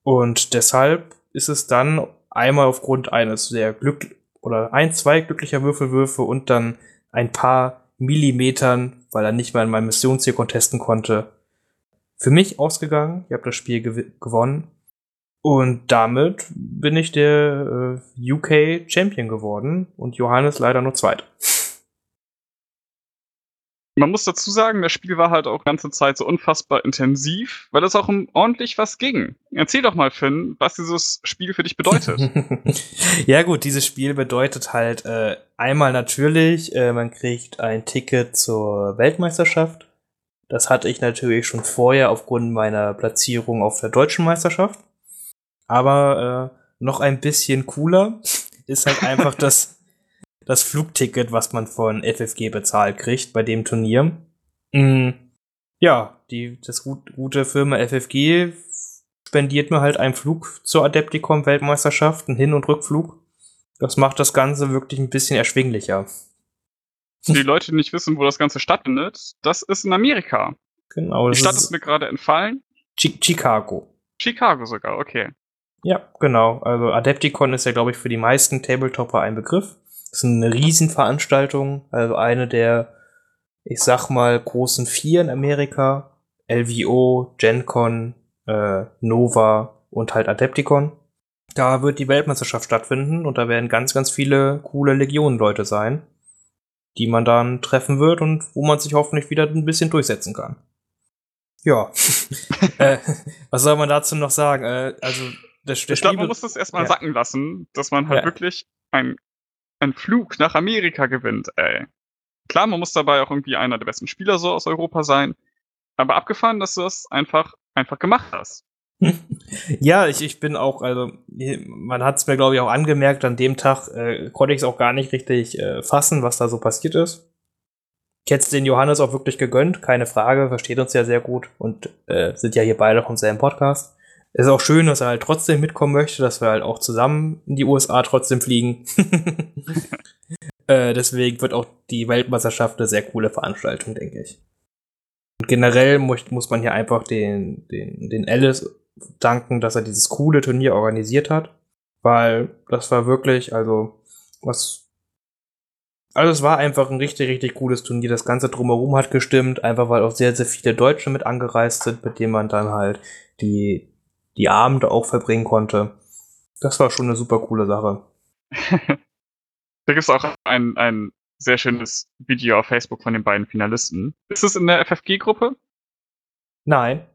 Und deshalb ist es dann einmal aufgrund eines sehr glück oder ein, zwei glücklicher Würfelwürfe und dann ein paar Millimetern, weil er nicht mal in meinem Missionsziel contesten konnte, für mich ausgegangen. Ich habe das Spiel gew gewonnen. Und damit bin ich der äh, UK Champion geworden und Johannes leider nur Zweiter. Man muss dazu sagen, das Spiel war halt auch ganze Zeit so unfassbar intensiv, weil es auch um ordentlich was ging. Erzähl doch mal, Finn, was dieses Spiel für dich bedeutet. (laughs) ja gut, dieses Spiel bedeutet halt äh, einmal natürlich, äh, man kriegt ein Ticket zur Weltmeisterschaft. Das hatte ich natürlich schon vorher aufgrund meiner Platzierung auf der deutschen Meisterschaft. Aber äh, noch ein bisschen cooler ist halt einfach das (laughs) das Flugticket, was man von FFG bezahlt kriegt bei dem Turnier. Mhm. Ja, die, das gut, gute Firma FFG spendiert mir halt einen Flug zur Adepticon Weltmeisterschaft, einen Hin- und Rückflug. Das macht das Ganze wirklich ein bisschen erschwinglicher. Die Leute, die nicht wissen, wo das Ganze stattfindet, das ist in Amerika. Genau. Die Stadt ist, ist mir gerade entfallen. Ch Chicago. Chicago sogar, okay. Ja, genau. Also Adepticon ist ja, glaube ich, für die meisten Tabletopper ein Begriff. Das ist eine Riesenveranstaltung, also eine der, ich sag mal, großen vier in Amerika. LVO, GenCon, äh, Nova und halt Adepticon. Da wird die Weltmeisterschaft stattfinden und da werden ganz, ganz viele coole Legionenleute sein, die man dann treffen wird und wo man sich hoffentlich wieder ein bisschen durchsetzen kann. Ja. (laughs) äh, was soll man dazu noch sagen? Äh, also, das, das ich glaube, man muss das erstmal ja. sacken lassen, dass man halt ja. wirklich ein einen Flug nach Amerika gewinnt, ey. Klar, man muss dabei auch irgendwie einer der besten Spieler so aus Europa sein, aber abgefahren, dass du das einfach, einfach gemacht hast. (laughs) ja, ich, ich bin auch, also man hat es mir, glaube ich, auch angemerkt, an dem Tag äh, konnte ich es auch gar nicht richtig äh, fassen, was da so passiert ist. Ich hätte den Johannes auch wirklich gegönnt, keine Frage, versteht uns ja sehr gut und äh, sind ja hier beide vom selben Podcast. Ist auch schön, dass er halt trotzdem mitkommen möchte, dass wir halt auch zusammen in die USA trotzdem fliegen. (laughs) äh, deswegen wird auch die Weltmeisterschaft eine sehr coole Veranstaltung, denke ich. Und generell muss, muss man hier einfach den, den, den Alice danken, dass er dieses coole Turnier organisiert hat. Weil das war wirklich, also, was. Also es war einfach ein richtig, richtig cooles Turnier. Das Ganze drumherum hat gestimmt, einfach weil auch sehr, sehr viele Deutsche mit angereist sind, mit denen man dann halt die, die Abende auch verbringen konnte. Das war schon eine super coole Sache. (laughs) da gibt es auch ein, ein sehr schönes Video auf Facebook von den beiden Finalisten. Ist es in der FFG-Gruppe? Nein.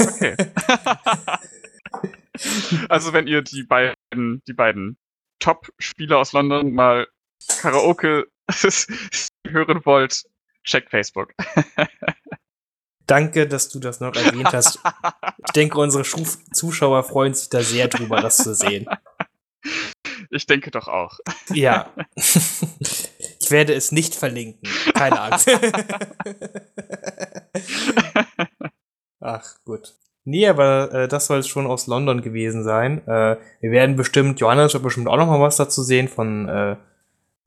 Okay. (laughs) also wenn ihr die beiden, die beiden Top-Spieler aus London mal Karaoke (laughs) hören wollt, checkt Facebook. Danke, dass du das noch erwähnt hast. Ich (laughs) denke, unsere Zuschauer freuen sich da sehr drüber, das zu sehen. Ich denke doch auch. Ja. (laughs) Ich werde es nicht verlinken. Keine Angst. (laughs) Ach, gut. Nee, aber äh, das soll es schon aus London gewesen sein. Äh, wir werden bestimmt, Johannes wird bestimmt auch noch mal was dazu sehen von äh,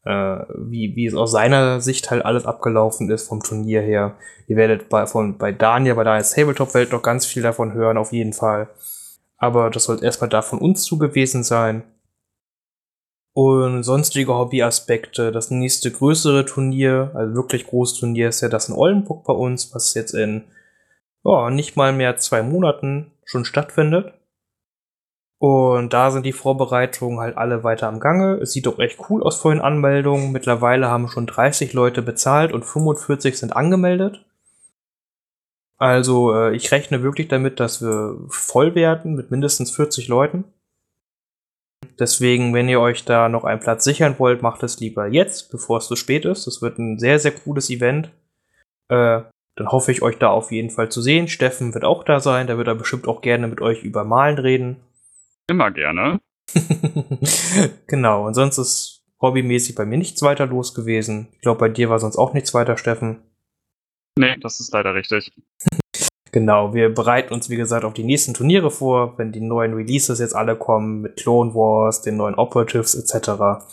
äh, wie, wie es aus seiner Sicht halt alles abgelaufen ist vom Turnier her. Ihr werdet bei, von, bei Daniel, bei Daniels Tabletop-Welt noch ganz viel davon hören, auf jeden Fall. Aber das soll erstmal da von uns zu gewesen sein. Und sonstige Hobbyaspekte, das nächste größere Turnier, also wirklich großes Turnier, ist ja das in Oldenburg bei uns, was jetzt in oh, nicht mal mehr zwei Monaten schon stattfindet. Und da sind die Vorbereitungen halt alle weiter am Gange. Es sieht doch echt cool aus vor den Anmeldungen. Mittlerweile haben schon 30 Leute bezahlt und 45 sind angemeldet. Also äh, ich rechne wirklich damit, dass wir voll werden mit mindestens 40 Leuten. Deswegen, wenn ihr euch da noch einen Platz sichern wollt, macht es lieber jetzt, bevor es zu spät ist. Das wird ein sehr, sehr cooles Event. Äh, dann hoffe ich, euch da auf jeden Fall zu sehen. Steffen wird auch da sein. Der wird da bestimmt auch gerne mit euch über Malen reden. Immer gerne. (laughs) genau, und sonst ist hobbymäßig bei mir nichts weiter los gewesen. Ich glaube, bei dir war sonst auch nichts weiter, Steffen. Nee, das ist leider richtig. (laughs) Genau, wir bereiten uns, wie gesagt, auf die nächsten Turniere vor, wenn die neuen Releases jetzt alle kommen, mit Clone Wars, den neuen Operatives etc.,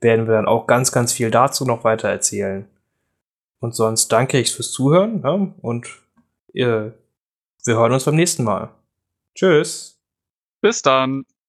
werden wir dann auch ganz, ganz viel dazu noch weiter erzählen. Und sonst danke ich fürs Zuhören ja, und ihr, wir hören uns beim nächsten Mal. Tschüss. Bis dann.